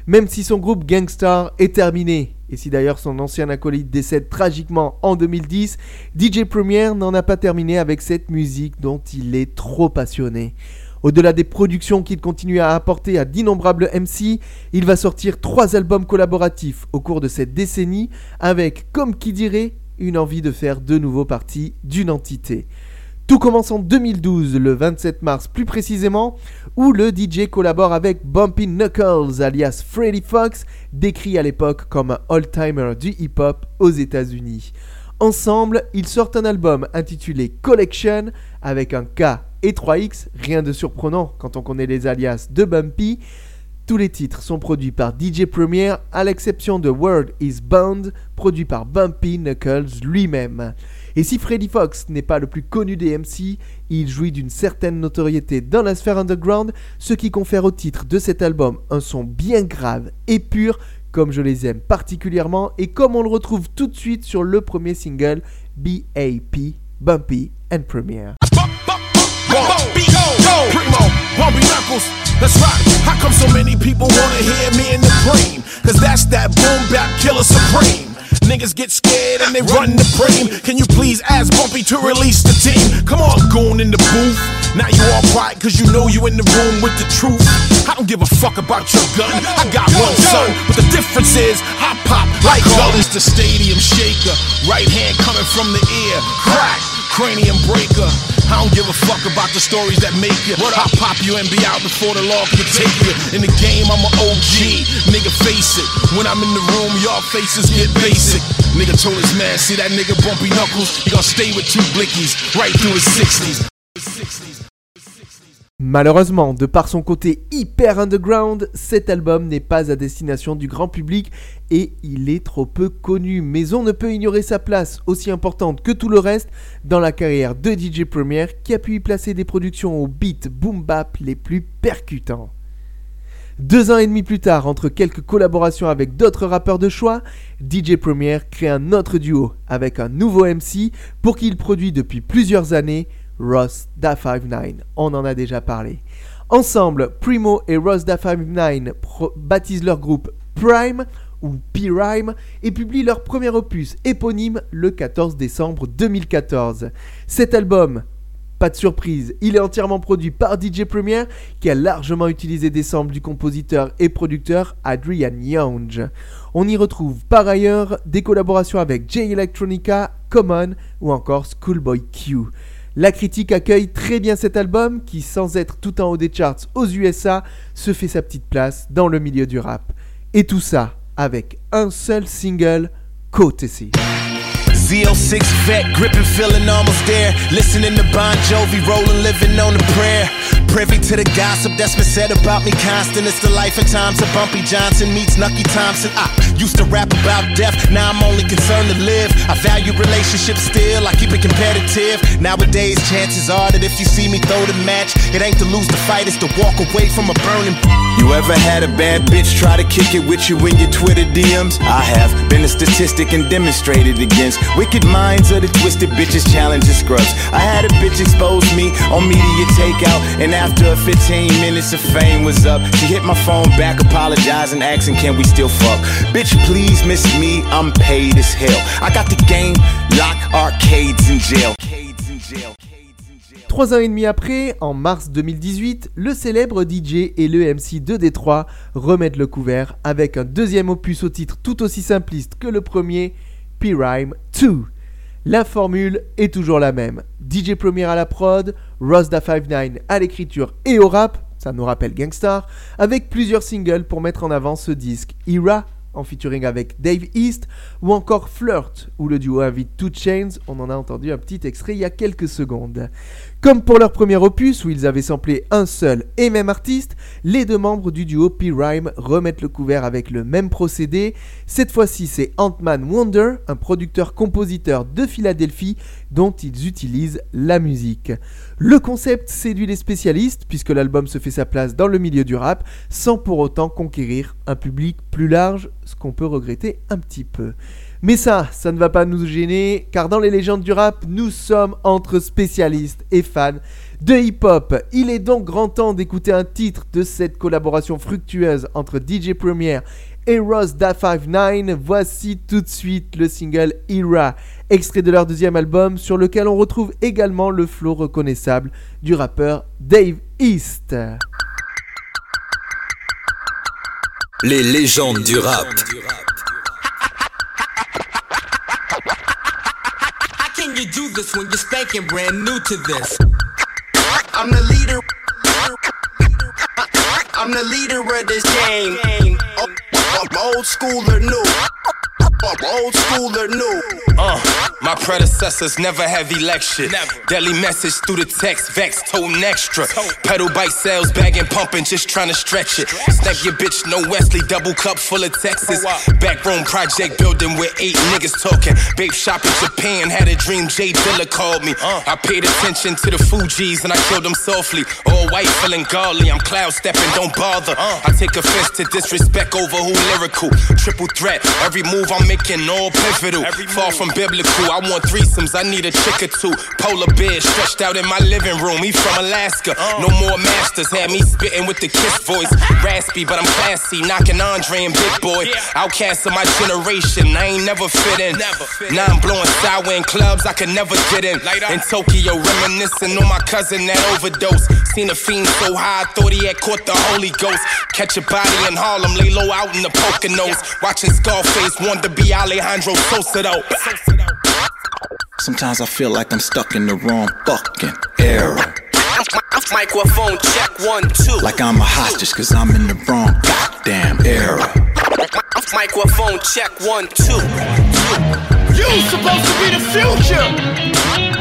Même si son groupe Gangstar est terminé, et si d'ailleurs son ancien acolyte décède tragiquement en 2010, DJ Premier n'en a pas terminé avec cette musique dont il est trop passionné. Au-delà des productions qu'il continue à apporter à d'innombrables MC, il va sortir trois albums collaboratifs au cours de cette décennie avec, comme qui dirait, une envie de faire de nouveau partie d'une entité. Tout commence en 2012, le 27 mars plus précisément, où le DJ collabore avec Bumpy Knuckles, alias Freddy Fox, décrit à l'époque comme un all-timer du hip-hop aux États-Unis. Ensemble, ils sortent un album intitulé Collection avec un K et 3X, rien de surprenant quand on connaît les alias de Bumpy. Tous les titres sont produits par DJ Premier, à l'exception de World is Bound, produit par Bumpy Knuckles lui-même. Et si Freddy Fox n'est pas le plus connu des MC, il jouit d'une certaine notoriété dans la sphère underground, ce qui confère au titre de cet album un son bien grave et pur, comme je les aime particulièrement, et comme on le retrouve tout de suite sur le premier single, BAP, Bumpy and Premiere. Niggas get scared and they run the frame. Can you please ask Bumpy to release the team? Come on, goon in the booth. Now you all quiet cause you know you in the room with the truth. I don't give a fuck about your gun. I got one son, but the difference is I pop like call this the stadium shaker. Right hand coming from the ear. Crack, cranium breaker. I don't give a fuck about the stories that make you. I pop you and be out before the law can take you. In the game, I'm an OG. Nigga, face it. When I'm in the room, y'all faces get basic. Nigga told his man, see that nigga bumpy knuckles? He gonna stay with two blickies right through his 60s. Malheureusement, de par son côté hyper underground, cet album n'est pas à destination du grand public et il est trop peu connu. Mais on ne peut ignorer sa place, aussi importante que tout le reste, dans la carrière de DJ Premier qui a pu y placer des productions au beat boom bap les plus percutants. Deux ans et demi plus tard, entre quelques collaborations avec d'autres rappeurs de choix, DJ Premier crée un autre duo avec un nouveau MC pour qui il produit depuis plusieurs années, Ross Da 59. On en a déjà parlé. Ensemble, Primo et Ross Da 59 pro- baptisent leur groupe Prime ou P-Rhyme et publient leur premier opus éponyme le 14 décembre 2014. Cet album, pas de surprise, il est entièrement produit par DJ Premier qui a largement utilisé des samples du compositeur et producteur Adrian Young. On y retrouve par ailleurs des collaborations avec J Electronica, Common ou encore Schoolboy Q. La critique accueille très bien cet album qui, sans être tout en haut des charts aux USA, se fait sa petite place dans le milieu du rap. Et tout ça avec un seul single, Courtesy. Z06 vet, gripping, feeling almost there. Listening to Bon Jovi, rolling, living on a prayer. Privy to the gossip that's been said about me constant. It's the life and times of Bumpy Johnson meets Nucky Thompson. I used to rap about death, now I'm only concerned to live. I value relationships still, I keep it competitive. Nowadays, chances are that if you see me throw the match, it ain't to lose the fight, it's to walk away from a burning. You ever had a bad bitch try to kick it with you in your Twitter DMs? I have been a statistic and demonstrated against wicked minds of the twisted bitches challenging scrubs. I had a bitch expose me on media takeout, and after 15 minutes of fame was up, she hit my phone back, apologizing, asking, Can we still fuck? Bitch, please miss me, I'm paid as hell. I got the game, lock arcades in jail. Trois ans et demi après, en mars 2018, le célèbre DJ et le MC de Détroit remettent le couvert avec un deuxième opus au titre tout aussi simpliste que le premier, P-Rhyme 2. La formule est toujours la même. DJ Premier à la prod, Ross da 59 à l'écriture et au rap, ça nous rappelle Gangstar, avec plusieurs singles pour mettre en avant ce disque. Era en featuring avec Dave East, ou encore Flirt, où le duo invite Two Chains, on en a entendu un petit extrait il y a quelques secondes. Comme pour leur premier opus, où ils avaient samplé un seul et même artiste, les deux membres du duo P-Rhyme remettent le couvert avec le même procédé. Cette fois-ci, c'est Ant-Man Wonder, un producteur-compositeur de Philadelphie, dont ils utilisent la musique. Le concept séduit les spécialistes, puisque l'album se fait sa place dans le milieu du rap, sans pour autant conquérir un public plus large, ce qu'on peut regretter un petit peu. Mais ça, ça ne va pas nous gêner, car dans les légendes du rap, nous sommes entre spécialistes et fans de hip-hop. Il est donc grand temps d'écouter un titre de cette collaboration fructueuse entre DJ Premier et Ross Da 59. Voici tout de suite le single Era, extrait de leur deuxième album, sur lequel on retrouve également le flow reconnaissable du rappeur Dave East. Les légendes du rap. You do this when you're spanking brand new to this? I'm the leader. I'm the leader of this game. Old school or new. Old school or new? Uh, my predecessors never have election. Deadly message through the text, vex, toting extra. Pedal bike sales, bagging, pumping, just trying to stretch it. Snap your bitch, no Wesley, double cup full of Texas. Backroom project building with eight niggas talking. Babe shop in Japan, had a dream, Jay Dilla called me. I paid attention to the Fuji's and I killed them softly. All white, feeling godly, I'm cloud stepping, don't bother. I take offense to disrespect over who lyrical. Triple threat, every move I'm making all pivotal. Far from biblical, I want threesomes, I need a chick or two. Polar bear stretched out in my living room, he from Alaska. Uh. No more masters, had me spitting with the kiss voice. Raspy, but I'm classy, knocking Andre and Big Boy. Outcast of my generation, I ain't never fit in. Now I'm blowing sour in clubs I could never get in. In Tokyo, reminiscing on my cousin that overdose. Seen a fiend so high, I thought he had caught the Holy Ghost. Catch a body in Harlem, lay low out in the Poconos. Watching Scarface, want to be Alejandro Sosa though. Sometimes I feel like I'm stuck in the wrong fucking era. Microphone check one, two. Like I'm a hostage cause I'm in the wrong goddamn era. Microphone check one, two. You supposed to be the future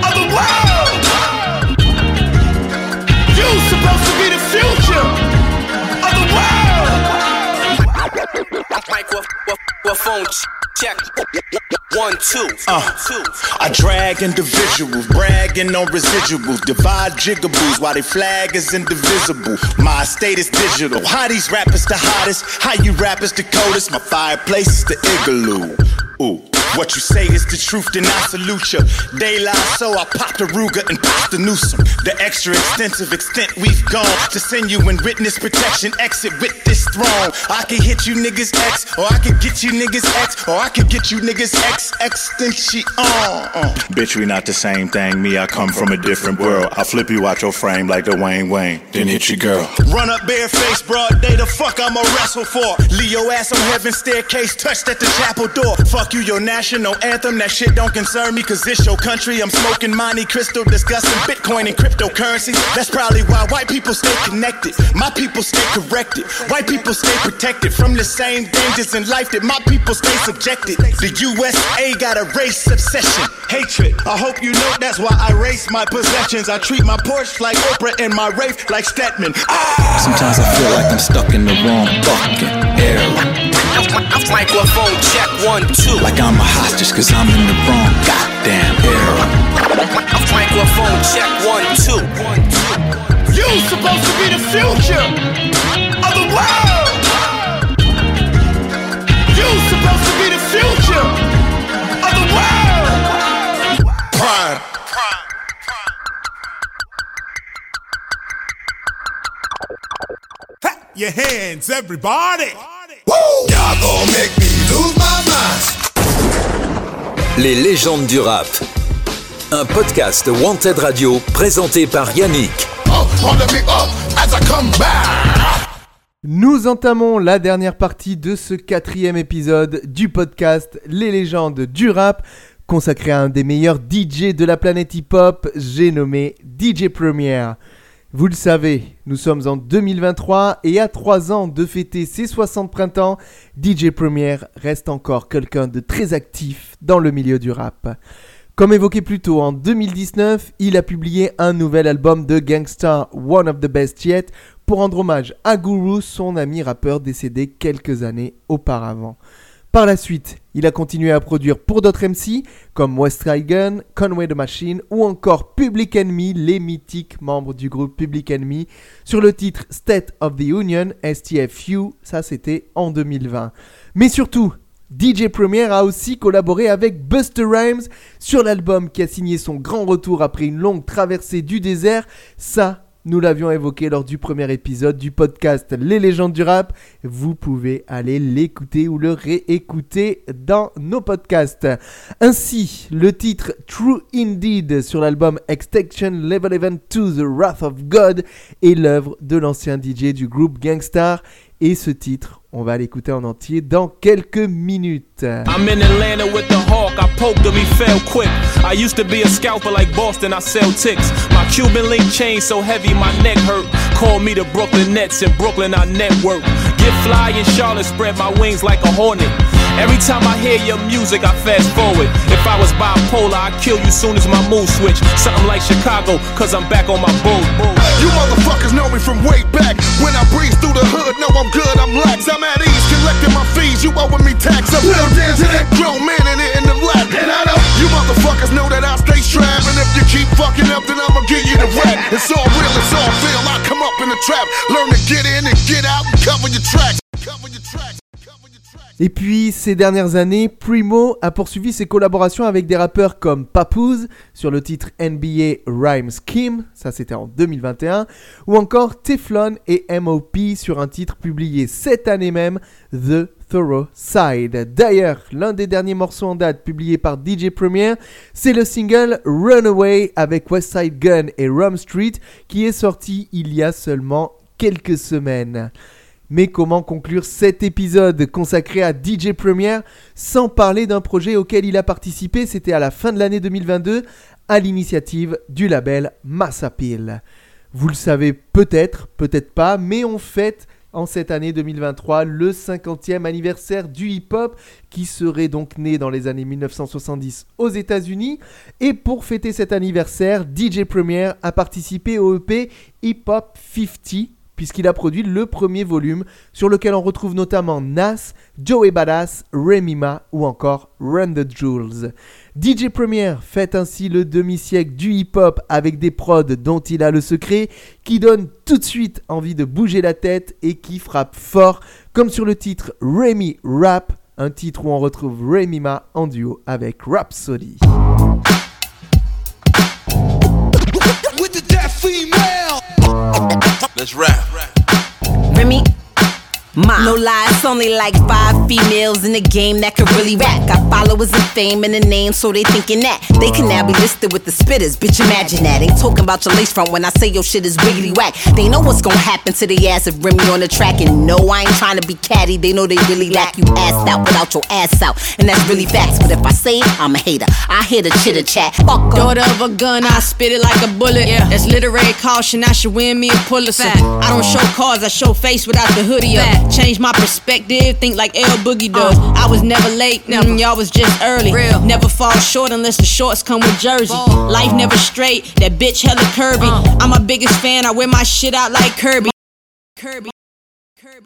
of the world. You supposed to be the future Microphone check one, two. Uh, I drag individuals, bragging on residuals, divide jigaboos while they flag is indivisible. My state is digital. How these rappers the hottest? How you rappers the coldest? My fireplace is the igloo. Ooh. What you say is the truth, then I salute ya. They lie, so I pop the Ruger and pop the Newsome. The extra extensive extent we've gone to send you in witness protection. Exit with this throne. I can hit you niggas X, or I can get you niggas X, or I can get you niggas X extension on. Uh. Bitch, we not the same thing. Me, I come from a different world. I flip you out your frame like the Wayne Wayne, then hit your girl. Run up bareface, broad day, the fuck I'ma wrestle for. Leo ass on heaven's staircase, touched at the chapel door. Fuck you, your national anthem, that shit don't concern me, cause it's your country. I'm smoking Monte Crystal, discussing Bitcoin and cryptocurrency. That's probably why white people stay connected. My people stay corrected. White people stay protected from the same dangers in life that my people stay subjected. The USA got a race obsession, hatred. I hope you know that's why I race my possessions. I treat my Porsche like Oprah and my Wraith like Stedman. Ah! Sometimes I feel like I'm stuck in the wrong fucking era. I'm microphone check one, two. Like I'm a hostage cause I'm in the wrong goddamn era. I'm microphone check one, two. You supposed to be the future of the world. You supposed to be the future of the world. Prime. Your hands, everybody. Les légendes du rap. Un podcast Wanted Radio présenté par Yannick. Nous entamons la dernière partie de ce quatrième épisode du podcast Les légendes du rap, consacré à un des meilleurs DJ de la planète hip-hop, j'ai nommé DJ Premier. Vous le savez, nous sommes en 2023 et à 3 ans de fêter ses 60 printemps, DJ Premier reste encore quelqu'un de très actif dans le milieu du rap. Comme évoqué plus tôt, en 2019, il a publié un nouvel album de Gangsta, One of the Best Yet, pour rendre hommage à Guru, son ami rappeur décédé quelques années auparavant. Par la suite, il a continué à produire pour d'autres MC comme West Gun, Conway the Machine ou encore Public Enemy, les mythiques membres du groupe Public Enemy, sur le titre State of the Union, STFU, ça c'était en 2020. Mais surtout, DJ Premier a aussi collaboré avec Buster Rhymes sur l'album qui a signé son grand retour après une longue traversée du désert. Ça, nous l'avions évoqué lors du premier épisode du podcast Les légendes du rap. Vous pouvez aller l'écouter ou le réécouter dans nos podcasts. Ainsi, le titre True Indeed sur l'album Extinction Level Event to the Wrath of God est l'œuvre de l'ancien DJ du groupe Gangstar. Et ce titre, on va l'écouter en entier dans quelques minutes. I'm in Atlanta with the hawk, I poked him, he fell quick. I used to be a scalper like Boston, I sell ticks. My Cuban link chain so heavy, my neck hurt. Call me the Brooklyn Nets, in Brooklyn I network. Get fly in Charlotte, spread my wings like a hornet. Every time I hear your music, I fast forward. If I was bipolar, I'd kill you soon as my mood switch. Something like Chicago, cause I'm back on my boat. You motherfuckers know me from way back. When I breeze through the hood, know I'm good, I'm lax. I'm at ease, collecting my fees, you owing me tax. I'm down down to that grown man in it in the lap. And I know you motherfuckers know that I stay strapped. And if you keep fucking up, then I'ma give you the rap. It's all real, it's all real. I come up in the trap, learn to get in and get out and cover your tracks. Cover your tracks. Et puis, ces dernières années, Primo a poursuivi ses collaborations avec des rappeurs comme Papoose sur le titre NBA Rhyme Scheme, ça c'était en 2021, ou encore Teflon et MOP sur un titre publié cette année même, The Thorough Side. D'ailleurs, l'un des derniers morceaux en date publié par DJ Premier, c'est le single Runaway avec Westside Gun et Rum Street qui est sorti il y a seulement quelques semaines. Mais comment conclure cet épisode consacré à DJ Premier sans parler d'un projet auquel il a participé? C'était à la fin de l'année 2022 à l'initiative du label Massapil. Vous le savez peut-être, peut-être pas, mais on fête en cette année 2023 le 50e anniversaire du hip-hop qui serait donc né dans les années 1970 aux États-Unis. Et pour fêter cet anniversaire, DJ Premier a participé au EP Hip Hop 50 puisqu'il a produit le premier volume sur lequel on retrouve notamment Nas, Joey Badass, Remima ou encore Run the Jewels. DJ Premier fête ainsi le demi-siècle du hip-hop avec des prods dont il a le secret qui donnent tout de suite envie de bouger la tête et qui frappent fort comme sur le titre Remy Rap, un titre où on retrouve Remima en duo avec Rhapsody. With. Let's rap. Remy. No lie, it's only like five females in the game that could really rap. Got followers and fame and a name, so they thinking that they can now be listed with the spitters. Bitch, imagine that. Ain't talking about your lace front when I say your shit is wiggly whack. They know what's gonna happen to the ass if Remy on the track. And no, I ain't trying to be catty. They know they really lack you assed out without your ass out. And that's really facts. But if I say it, I'm a hater. I hear the chitter chat. Fuck. Daughter of a gun, I spit it like a bullet. Yeah. That's literary caution, I should win me a Pulitzer. I don't show cars, I show face without the hoodie up. Change my perspective, think like L Boogie does. I was never late, never. y'all was just early. Real. Never fall short unless the shorts come with jersey. Life never straight, that bitch hella curvy. Uh. I'm my biggest fan, I wear my shit out like Kirby. Kirby.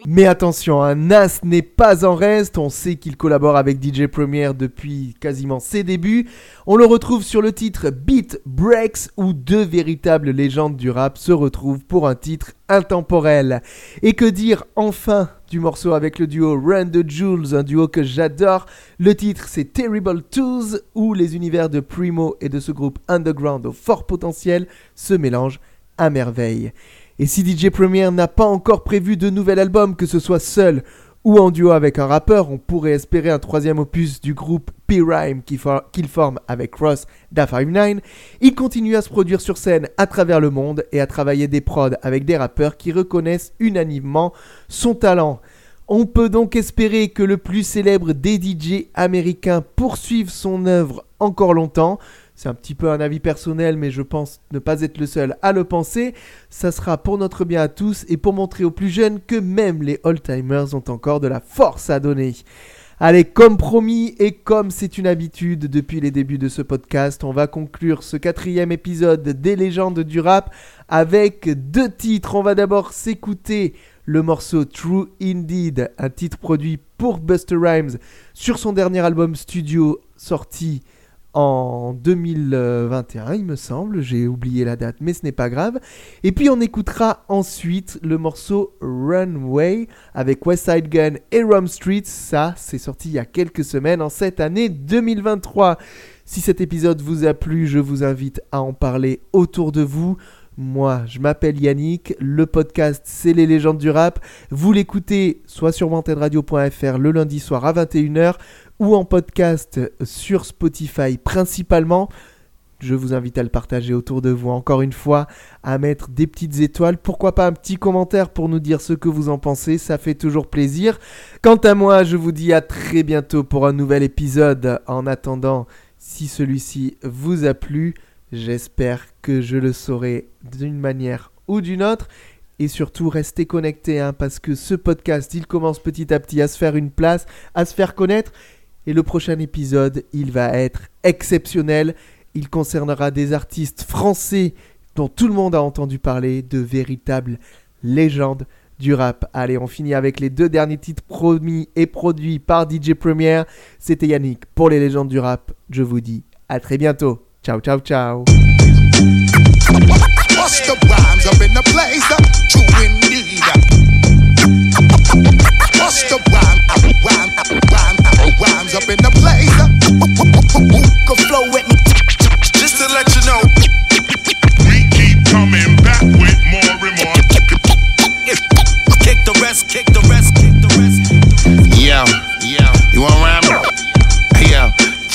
Mais attention, un Nas n'est pas en reste, on sait qu'il collabore avec DJ Premier depuis quasiment ses débuts. On le retrouve sur le titre Beat Breaks où deux véritables légendes du rap se retrouvent pour un titre intemporel. Et que dire enfin du morceau avec le duo Run the Jules, un duo que j'adore. Le titre c'est Terrible Twos où les univers de Primo et de ce groupe underground au fort potentiel se mélangent à merveille. Et si DJ Premier n'a pas encore prévu de nouvel album, que ce soit seul ou en duo avec un rappeur, on pourrait espérer un troisième opus du groupe P-Rhyme qu'il forme avec Ross da 59. Il continue à se produire sur scène à travers le monde et à travailler des prods avec des rappeurs qui reconnaissent unanimement son talent. On peut donc espérer que le plus célèbre des DJ américains poursuive son œuvre encore longtemps. C'est un petit peu un avis personnel, mais je pense ne pas être le seul à le penser. Ça sera pour notre bien à tous et pour montrer aux plus jeunes que même les old-timers ont encore de la force à donner. Allez, comme promis et comme c'est une habitude depuis les débuts de ce podcast, on va conclure ce quatrième épisode des légendes du rap avec deux titres. On va d'abord s'écouter le morceau True Indeed, un titre produit pour Buster Rhymes sur son dernier album studio sorti en 2021, il me semble. J'ai oublié la date, mais ce n'est pas grave. Et puis on écoutera ensuite le morceau Runway avec Westside Gun et Rum Street. Ça, c'est sorti il y a quelques semaines en cette année 2023. Si cet épisode vous a plu, je vous invite à en parler autour de vous. Moi, je m'appelle Yannick, le podcast c'est les légendes du rap. Vous l'écoutez soit sur wantedradio.fr le lundi soir à 21h ou en podcast sur Spotify principalement. Je vous invite à le partager autour de vous encore une fois, à mettre des petites étoiles, pourquoi pas un petit commentaire pour nous dire ce que vous en pensez, ça fait toujours plaisir. Quant à moi, je vous dis à très bientôt pour un nouvel épisode. En attendant, si celui-ci vous a plu, j'espère que je le saurai d'une manière ou d'une autre. Et surtout, restez connectés hein, parce que ce podcast, il commence petit à petit à se faire une place, à se faire connaître. Et le prochain épisode, il va être exceptionnel. Il concernera des artistes français dont tout le monde a entendu parler, de véritables légendes du rap. Allez, on finit avec les deux derniers titres promis et produits par DJ Premier. C'était Yannick pour les légendes du rap. Je vous dis à très bientôt. Ciao, ciao, ciao. Rhymes up in the place. uh, flow with me? Just to let you know, we keep coming back with more and more. Kick the rest, kick the rest, kick the rest. Yo, yo, you want rhyme?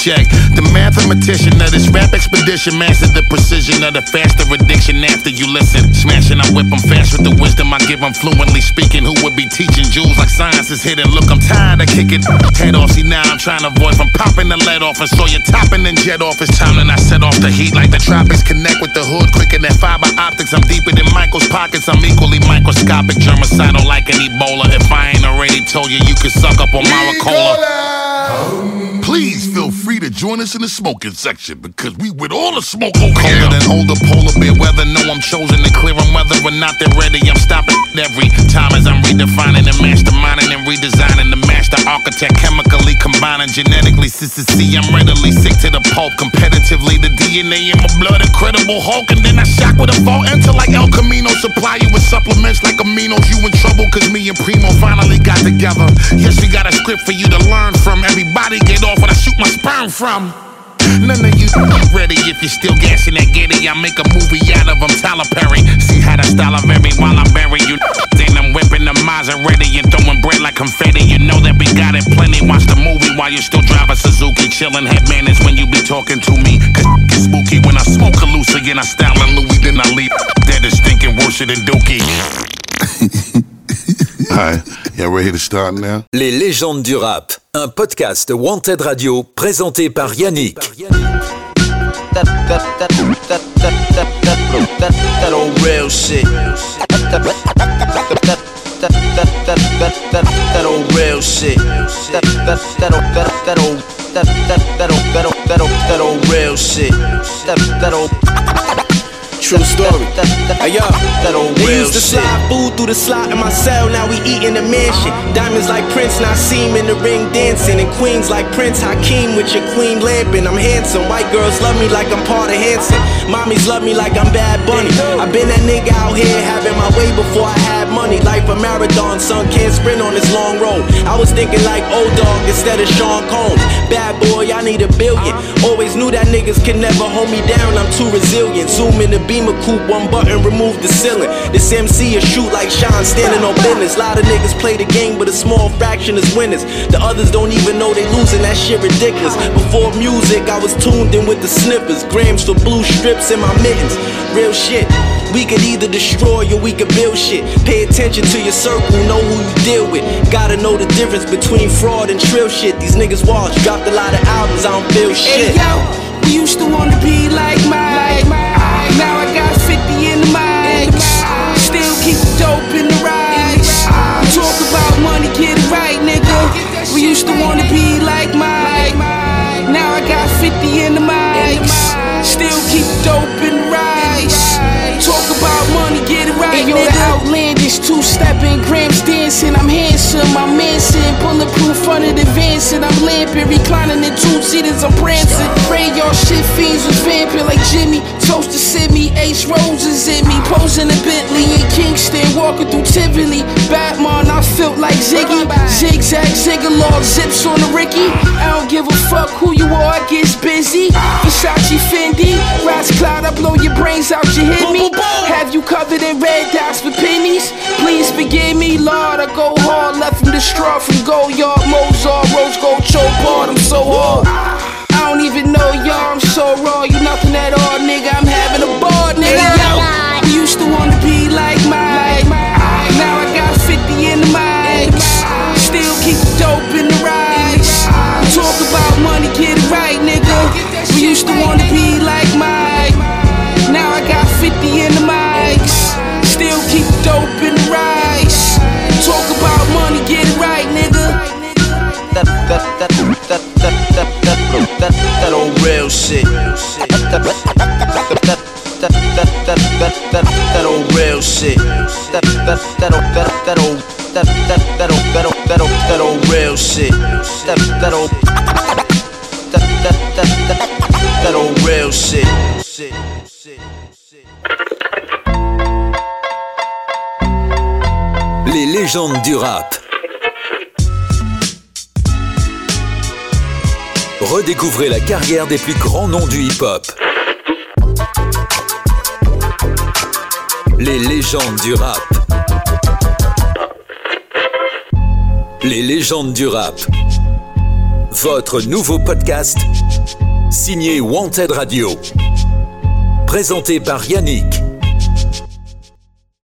The mathematician of this rap expedition mastered the precision of the faster addiction after you listen. Smashing, I whip 'em fast with the wisdom I give 'em fluently speaking. Who would be teaching jewels like science is hidden? Look, I'm tired of kicking head off. See, now I'm trying to avoid from popping the lead off and saw you topping and jet off. It's time and I set off the heat like the tropics. Connect with the hood quicker than fiber optics. I'm deeper than Michael's pockets. I'm equally microscopic, germicidal like an Ebola. If I ain't already told you, you can suck up on my Maricola. Please feel free to join us in the smoking section because we with all the smoke over Colder here. than older polar bear weather. No, I'm chosen to clear 'em whether or not they're ready. I'm stopping every time as I'm redefining and masterminding and redesigning the master architect, chemically combining genetically. CCC, I'm readily sick to the pulp. Competitively, the DNA in my blood, incredible Hulk. And then I shock with a vault enter like El Camino. Supply you with supplements like aminos. You in trouble cause me and Primo finally got together. Yes, we got a script for you to learn from. Everybody get off when I shoot my sperm from. None of you ready if you're still gassing that giddy. I make a movie out of them, Tyler Perry. See how the style of vary while I bury you. Then I'm whipping the Maserati and throwing bread like confetti. You know that we got it plenty. Watch the movie while you still drive a Suzuki. Chillin' headman is when you be talking to me. Cause it's spooky when I smoke a loose again. I style and Louis, then I leave. Dead is stinking worse than Dookie. Yeah, to start now. Les légendes du rap, un podcast de Wanted Radio présenté par Yannick. True story. Hey yo, that old they used to shit. slide food through the slot in my cell. Now we eat in the mansion. Uh-huh. Diamonds like Prince, now see him in the ring dancing. And queens like Prince Hakeem with your queen lamping. I'm handsome. White girls love me like I'm part of Hanson. Mommies love me like I'm Bad Bunny. i been that nigga out here having my way before I had money. Life a marathon, son can't sprint on this long road. I was thinking like old dog instead of Sean Combs. Bad boy, I need a billion. Uh-huh. Always knew that niggas can never hold me down. I'm too resilient. Zoom in the beamer coupe, one button, remove the ceiling. This MC is shoot like Sean standing on business. Lot of niggas play the game, but a small fraction is winners. The others don't even know they losing. That shit ridiculous. Before music, I was tuned in with the snippers. Grams for blue strips in my mittens. Real shit. We could either destroy or we could build shit. Pay attention to your circle, know who you deal with. Gotta know the difference between fraud and trill shit. These niggas watch, dropped a lot of albums, I don't feel shit. Hey yo, we used to wanna be like Mike. Now dancing. I'm handsome, I'm Manson, bulletproof front of the Vincent. I'm lamping, reclining in two seaters, I'm prancing. Pray y'all shit fiends was vamping like Jimmy. Toast to Sydney, Ace Roses in me, posing in Bentley in Kingston, walking through Tivoli. Batman, I felt like Ziggy. Zigzag, Ziggalog, zips on the Ricky. I don't give a fuck who you are, I get busy. Versace Fendi, Ras Cloud, I blow your brains out, you hear me? Have you covered in red dots with pennies? Please forgive me, Lord. I go hard, left from the straw from Goyard, Mozart, Rose Gold, choke hard. I'm so hard. I don't even know y'all, I'm so raw. You nothing at all, nigga. I'm Les légendes du rap. Redécouvrez la carrière des plus grands noms du hip-hop. Les légendes du rap. Les légendes du rap. Votre nouveau podcast signé Wanted Radio. Présenté par Yannick.